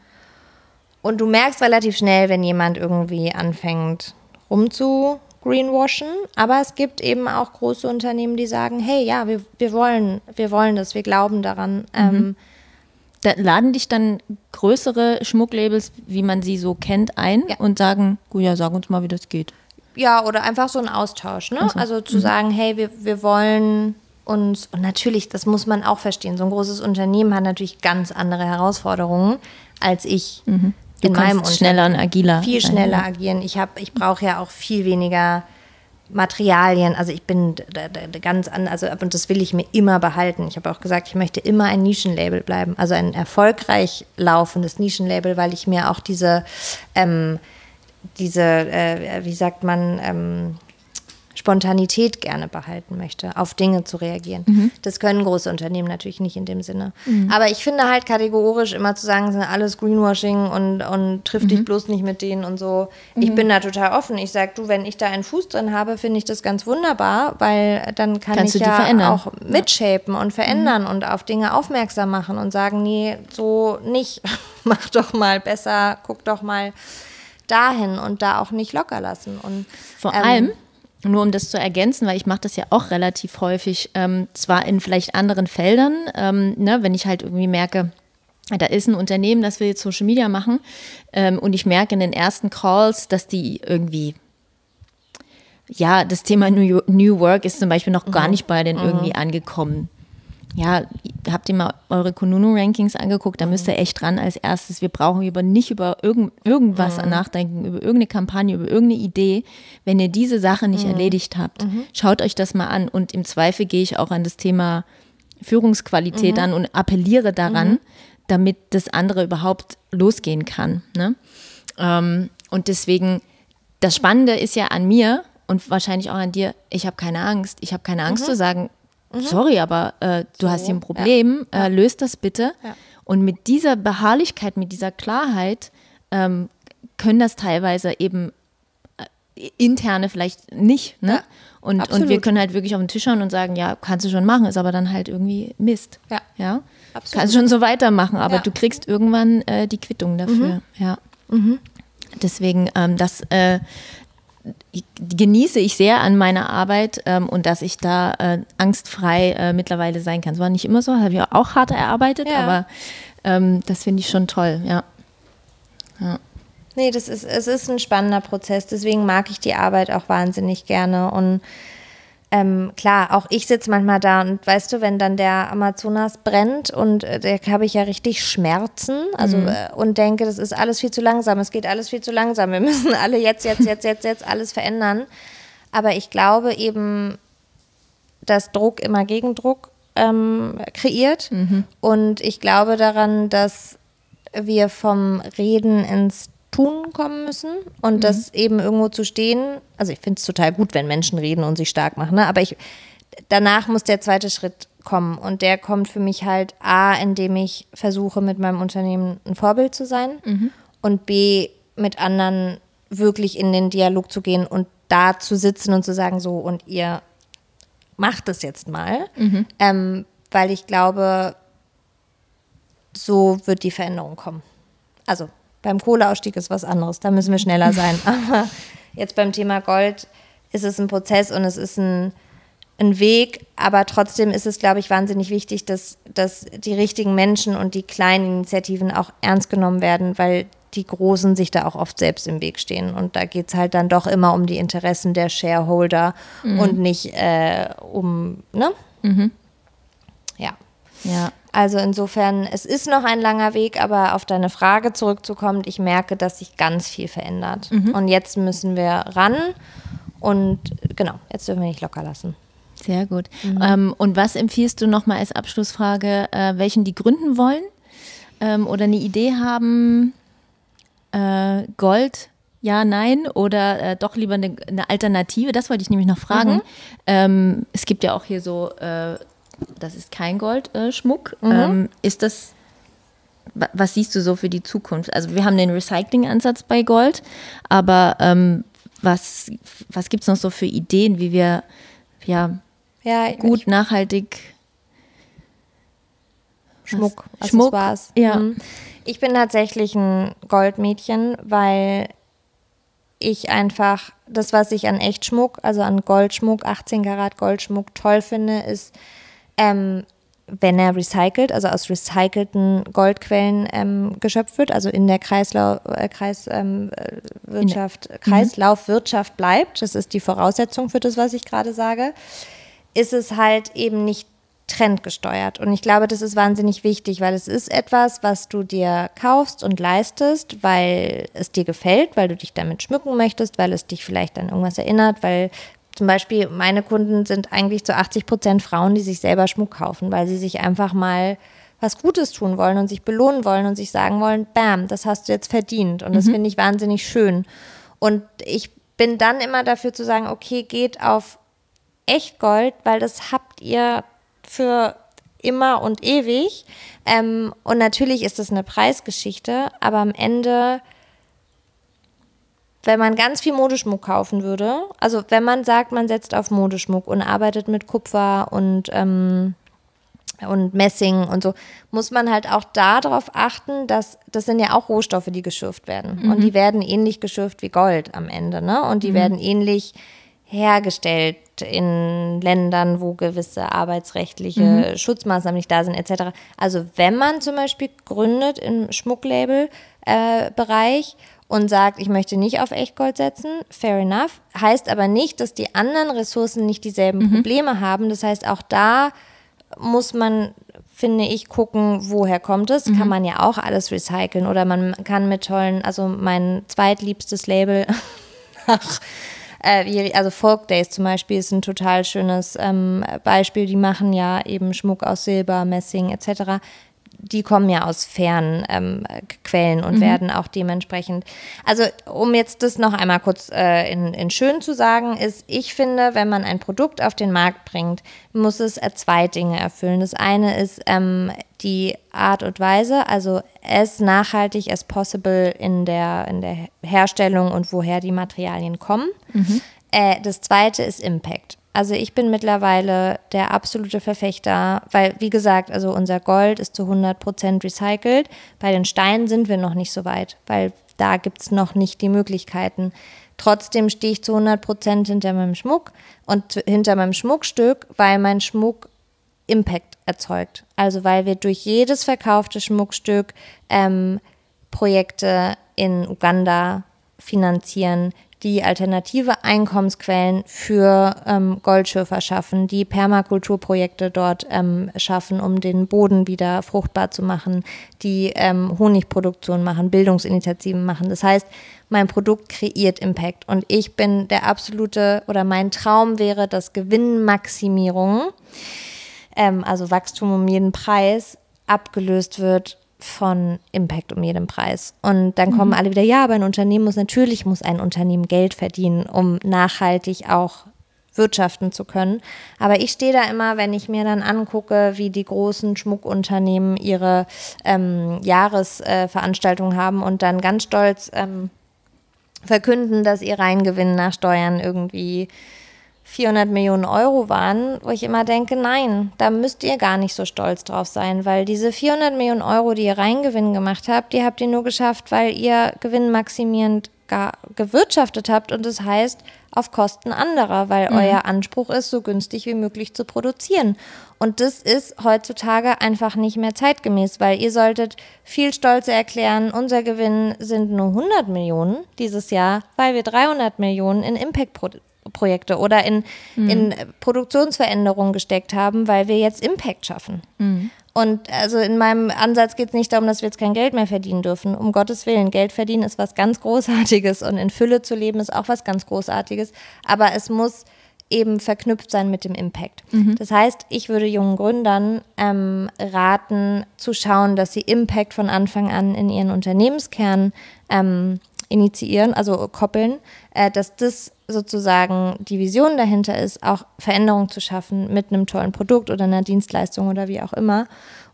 Und du merkst relativ schnell, wenn jemand irgendwie anfängt rumzu greenwashen, aber es gibt eben auch große Unternehmen, die sagen, hey, ja, wir, wir wollen, wir wollen das, wir glauben daran. Ähm, Da laden dich dann größere Schmucklabels, wie man sie so kennt, ein Ja. und sagen, gut, ja, sag uns mal, wie das geht. Ja, oder einfach so ein Austausch, ne? Also zu sagen, hey, wir, wir wollen uns, und natürlich, das muss man auch verstehen, so ein großes Unternehmen hat natürlich ganz andere Herausforderungen als ich Du in meinem kannst Unternehmen. schneller und agiler. Viel sein, schneller ja. agieren. Ich, hab- ich brauche ja auch viel weniger Materialien. Also ich bin ganz an, also und das will ich mir immer behalten. Ich habe auch gesagt, ich möchte immer ein Nischenlabel bleiben, also ein erfolgreich laufendes Nischenlabel, weil ich mir auch diese, ähm, diese, äh, wie sagt man, ähm, Spontanität gerne behalten möchte, auf Dinge zu reagieren. Mhm. Das können große Unternehmen natürlich nicht in dem Sinne. Aber ich finde halt kategorisch immer zu sagen, sind alles Greenwashing und, und triff Mhm. dich bloß nicht mit denen und so. Ich bin da total offen. Ich sage, du, wenn ich da einen Fuß drin habe, finde ich das ganz wunderbar, weil dann kann Kannst ich ja verändern. auch mitshapen und verändern und auf Dinge aufmerksam machen und sagen, nee, so nicht. Mach doch mal besser, guck doch mal dahin und da auch nicht locker lassen. Und Vor ähm, allem, nur um das zu ergänzen, weil ich mache das ja auch relativ häufig, ähm, zwar in vielleicht anderen Feldern, ähm, ne, wenn ich halt irgendwie merke, da ist ein Unternehmen, das will jetzt Social Media machen ähm, und ich merke in den ersten Calls, dass die irgendwie ja, das Thema New, New Work ist zum Beispiel noch gar nicht bei denen irgendwie angekommen. Ja, habt ihr mal eure Konunu-Rankings angeguckt? Da müsst ihr echt dran als erstes. Wir brauchen über nicht über irgend, irgendwas nachdenken, über irgendeine Kampagne, über irgendeine Idee. Wenn ihr diese Sache nicht erledigt habt, schaut euch das mal an. Und im Zweifel gehe ich auch an das Thema Führungsqualität an und appelliere daran, damit das andere überhaupt losgehen kann. Ne? Ähm, und deswegen, das Spannende ist ja an mir und wahrscheinlich auch an dir, ich habe keine Angst. Ich habe keine Angst Mhm. zu sagen, sorry, aber äh, du hast hier ein Problem, äh, löst das bitte. Ja. Und mit dieser Beharrlichkeit, mit dieser Klarheit ähm, können das teilweise eben äh, interne vielleicht nicht. Ne? Ja, und, und wir können halt wirklich auf den Tisch schauen und sagen, ja, kannst du schon machen, ist aber dann halt irgendwie Mist. Ja. ja? Absolut. Kannst schon so weitermachen, aber Ja. du kriegst irgendwann äh, die Quittung dafür. Ja. Deswegen, ähm, das äh, genieße ich sehr an meiner Arbeit ähm, und dass ich da äh, angstfrei äh, mittlerweile sein kann. Es war nicht immer so, habe ich auch hart erarbeitet, Ja. aber ähm, das finde ich schon toll, ja. Nee, das ist, es ist ein spannender Prozess, deswegen mag ich die Arbeit auch wahnsinnig gerne. Und ähm, klar, auch ich sitze manchmal da und weißt du, wenn dann der Amazonas brennt und äh, da habe ich ja richtig Schmerzen, also äh, und denke, das ist alles viel zu langsam, es geht alles viel zu langsam, wir müssen alle jetzt, jetzt, jetzt, jetzt, jetzt alles verändern. Aber ich glaube eben, dass Druck immer Gegendruck ähm, kreiert. Und ich glaube daran, dass wir vom Reden ins Tun kommen müssen und das eben irgendwo zu stehen. Also ich finde es total gut, wenn Menschen reden und sich stark machen, ne? aber ich, danach muss der zweite Schritt kommen und der kommt für mich halt A, indem ich versuche, mit meinem Unternehmen ein Vorbild zu sein und B, mit anderen wirklich in den Dialog zu gehen und da zu sitzen und zu sagen, so und ihr macht es jetzt mal, ähm, weil ich glaube, so wird die Veränderung kommen. Also beim Kohleausstieg ist was anderes, da müssen wir schneller sein. Aber jetzt beim Thema Gold ist es ein Prozess und es ist ein, ein Weg, aber trotzdem ist es, glaube ich, wahnsinnig wichtig, dass, dass die richtigen Menschen und die kleinen Initiativen auch ernst genommen werden, weil die Großen sich da auch oft selbst im Weg stehen. Und da geht es halt dann doch immer um die Interessen der Shareholder und nicht äh, um, ne? Ja. Ja. Also insofern, es ist noch ein langer Weg, aber auf deine Frage zurückzukommen, ich merke, dass sich ganz viel verändert. Und jetzt müssen wir ran und genau, jetzt dürfen wir nicht locker lassen. Sehr gut. Ähm, und was empfiehlst du nochmal als Abschlussfrage, äh, welchen die gründen wollen ähm, oder eine Idee haben, äh, Gold, ja, nein oder äh, doch lieber eine, eine Alternative? Das wollte ich nämlich noch fragen. Ähm, es gibt ja auch hier so, äh, das ist kein Goldschmuck. Äh, Schmuck. ähm, ist das, wa- was siehst du so für die Zukunft? Also wir haben den Recycling-Ansatz bei Gold, aber ähm, was, was gibt es noch so für Ideen, wie wir ja, Ja, gut, nachhaltig. Schmuck, Schmuck, Accessoires. ja. Mhm. Ich bin tatsächlich ein Goldmädchen, weil ich einfach das, was ich an Echtschmuck, also an Goldschmuck, 18 Karat Goldschmuck toll finde, ist, ähm, wenn er recycelt, also aus recycelten Goldquellen ähm, geschöpft wird, also in der Kreislau äh, Kreiswirtschaft, ähm, äh, Kreislaufwirtschaft bleibt, das ist die Voraussetzung für das, was ich gerade sage, ist es halt eben nicht trendgesteuert. Und ich glaube, das ist wahnsinnig wichtig, weil es ist etwas, was du dir kaufst und leistest, weil es dir gefällt, weil du dich damit schmücken möchtest, weil es dich vielleicht an irgendwas erinnert, weil zum Beispiel meine Kunden sind eigentlich zu 80 Prozent Frauen, die sich selber Schmuck kaufen, weil sie sich einfach mal was Gutes tun wollen und sich belohnen wollen und sich sagen wollen, bam, das hast du jetzt verdient. Und das mhm. finde ich wahnsinnig schön. Und ich bin dann immer dafür zu sagen, okay, geht auf Echtgold, weil das habt ihr für immer und ewig. Ähm, und natürlich ist es eine Preisgeschichte, aber am Ende, wenn man ganz viel Modeschmuck kaufen würde, also wenn man sagt, man setzt auf Modeschmuck und arbeitet mit Kupfer und ähm, und Messing und so, muss man halt auch darauf achten, dass das sind ja auch Rohstoffe, die geschürft werden. Mhm. Und die werden ähnlich geschürft wie Gold am Ende, ne? Und die mhm. werden ähnlich hergestellt in Ländern, wo gewisse arbeitsrechtliche mhm. Schutzmaßnahmen nicht da sind, etc. Also wenn man zum Beispiel gründet im Schmucklabel-Bereich äh, und sagt, ich möchte nicht auf Echtgold setzen, fair enough, heißt aber nicht, dass die anderen Ressourcen nicht dieselben mhm. Probleme haben. Das heißt, auch da muss man, finde ich, gucken, woher kommt es. Mhm. Kann man ja auch alles recyceln oder man kann mit tollen, also mein zweitliebstes Label nach äh, also Folk Days zum Beispiel ist ein total schönes ähm, Beispiel. Die machen ja eben Schmuck aus Silber, Messing etc die kommen ja aus fernen ähm, Quellen und mhm. werden auch dementsprechend. Also, um jetzt das noch einmal kurz äh, in, in schön zu sagen, ist, ich finde, wenn man ein Produkt auf den Markt bringt, muss es äh, zwei Dinge erfüllen. Das eine ist ähm, die Art und Weise, also as nachhaltig as possible in der, in der Herstellung und woher die Materialien kommen. Mhm. Äh, das zweite ist Impact. Also ich bin mittlerweile der absolute Verfechter, weil, wie gesagt, also unser Gold ist zu 100 Prozent recycelt. Bei den Steinen sind wir noch nicht so weit, weil da gibt es noch nicht die Möglichkeiten. Trotzdem stehe ich zu 100 Prozent hinter meinem Schmuck und hinter meinem Schmuckstück, weil mein Schmuck Impact erzeugt. Also weil wir durch jedes verkaufte Schmuckstück ähm, Projekte in Uganda finanzieren, die alternative Einkommensquellen für ähm, Goldschürfer schaffen, die Permakulturprojekte dort ähm, schaffen, um den Boden wieder fruchtbar zu machen, die ähm, Honigproduktion machen, Bildungsinitiativen machen. Das heißt, mein Produkt kreiert Impact und ich bin der absolute oder mein Traum wäre, dass Gewinnmaximierung, ähm, also Wachstum um jeden Preis, abgelöst wird von Impact um jeden Preis. Und dann kommen mhm. alle wieder, ja, aber ein Unternehmen muss natürlich, muss ein Unternehmen Geld verdienen, um nachhaltig auch wirtschaften zu können. Aber ich stehe da immer, wenn ich mir dann angucke, wie die großen Schmuckunternehmen ihre ähm, Jahresveranstaltungen äh, haben und dann ganz stolz ähm, verkünden, dass ihr Reingewinn nach Steuern irgendwie 400 Millionen Euro waren, wo ich immer denke, nein, da müsst ihr gar nicht so stolz drauf sein, weil diese 400 Millionen Euro, die ihr Reingewinn gemacht habt, die habt ihr nur geschafft, weil ihr gewinnmaximierend gewirtschaftet habt und das heißt auf Kosten anderer, weil mhm. euer Anspruch ist, so günstig wie möglich zu produzieren. Und das ist heutzutage einfach nicht mehr zeitgemäß, weil ihr solltet viel stolzer erklären, unser Gewinn sind nur 100 Millionen dieses Jahr, weil wir 300 Millionen in Impact produzieren Projekte oder in, mhm. in Produktionsveränderungen gesteckt haben, weil wir jetzt Impact schaffen. Mhm. Und also in meinem Ansatz geht es nicht darum, dass wir jetzt kein Geld mehr verdienen dürfen. Um Gottes Willen, Geld verdienen ist was ganz Großartiges und in Fülle zu leben ist auch was ganz Großartiges. Aber es muss eben verknüpft sein mit dem Impact. Mhm. Das heißt, ich würde jungen Gründern ähm, raten, zu schauen, dass sie Impact von Anfang an in ihren Unternehmenskern ähm, initiieren, also koppeln, äh, dass das sozusagen die Vision dahinter ist, auch Veränderungen zu schaffen mit einem tollen Produkt oder einer Dienstleistung oder wie auch immer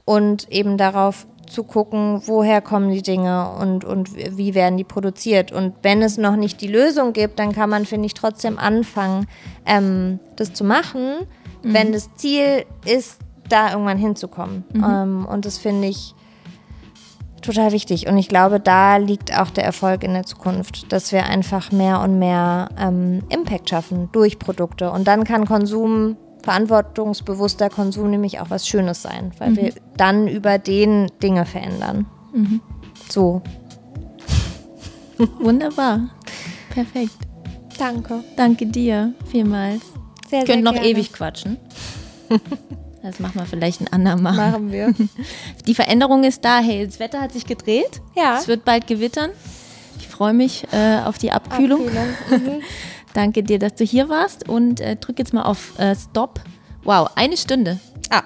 und eben darauf zu gucken, woher kommen die Dinge und, und wie werden die produziert. Und wenn es noch nicht die Lösung gibt, dann kann man, finde ich, trotzdem anfangen, ähm, das zu machen, mhm. wenn das Ziel ist, da irgendwann hinzukommen. Mhm. Ähm, und das finde ich total wichtig. Und ich glaube, da liegt auch der Erfolg in der Zukunft, dass wir einfach mehr und mehr ähm, Impact schaffen durch Produkte. Und dann kann Konsum verantwortungsbewusster Konsum nämlich auch was Schönes sein, weil wir dann über den Dinge verändern. So. Wunderbar. Perfekt. Danke. Danke dir vielmals. Sehr, Wir können noch gerne. ewig quatschen. Das machen wir vielleicht ein andermal. Machen wir. Die Veränderung ist da. Hey, das Wetter hat sich gedreht. Ja. Es wird bald gewittern. Ich freue mich äh, auf die Abkühlung. Abkühlung. Mhm. Danke dir, dass du hier warst und äh, drück jetzt mal auf äh, Stop. Wow, eine Stunde. Ah,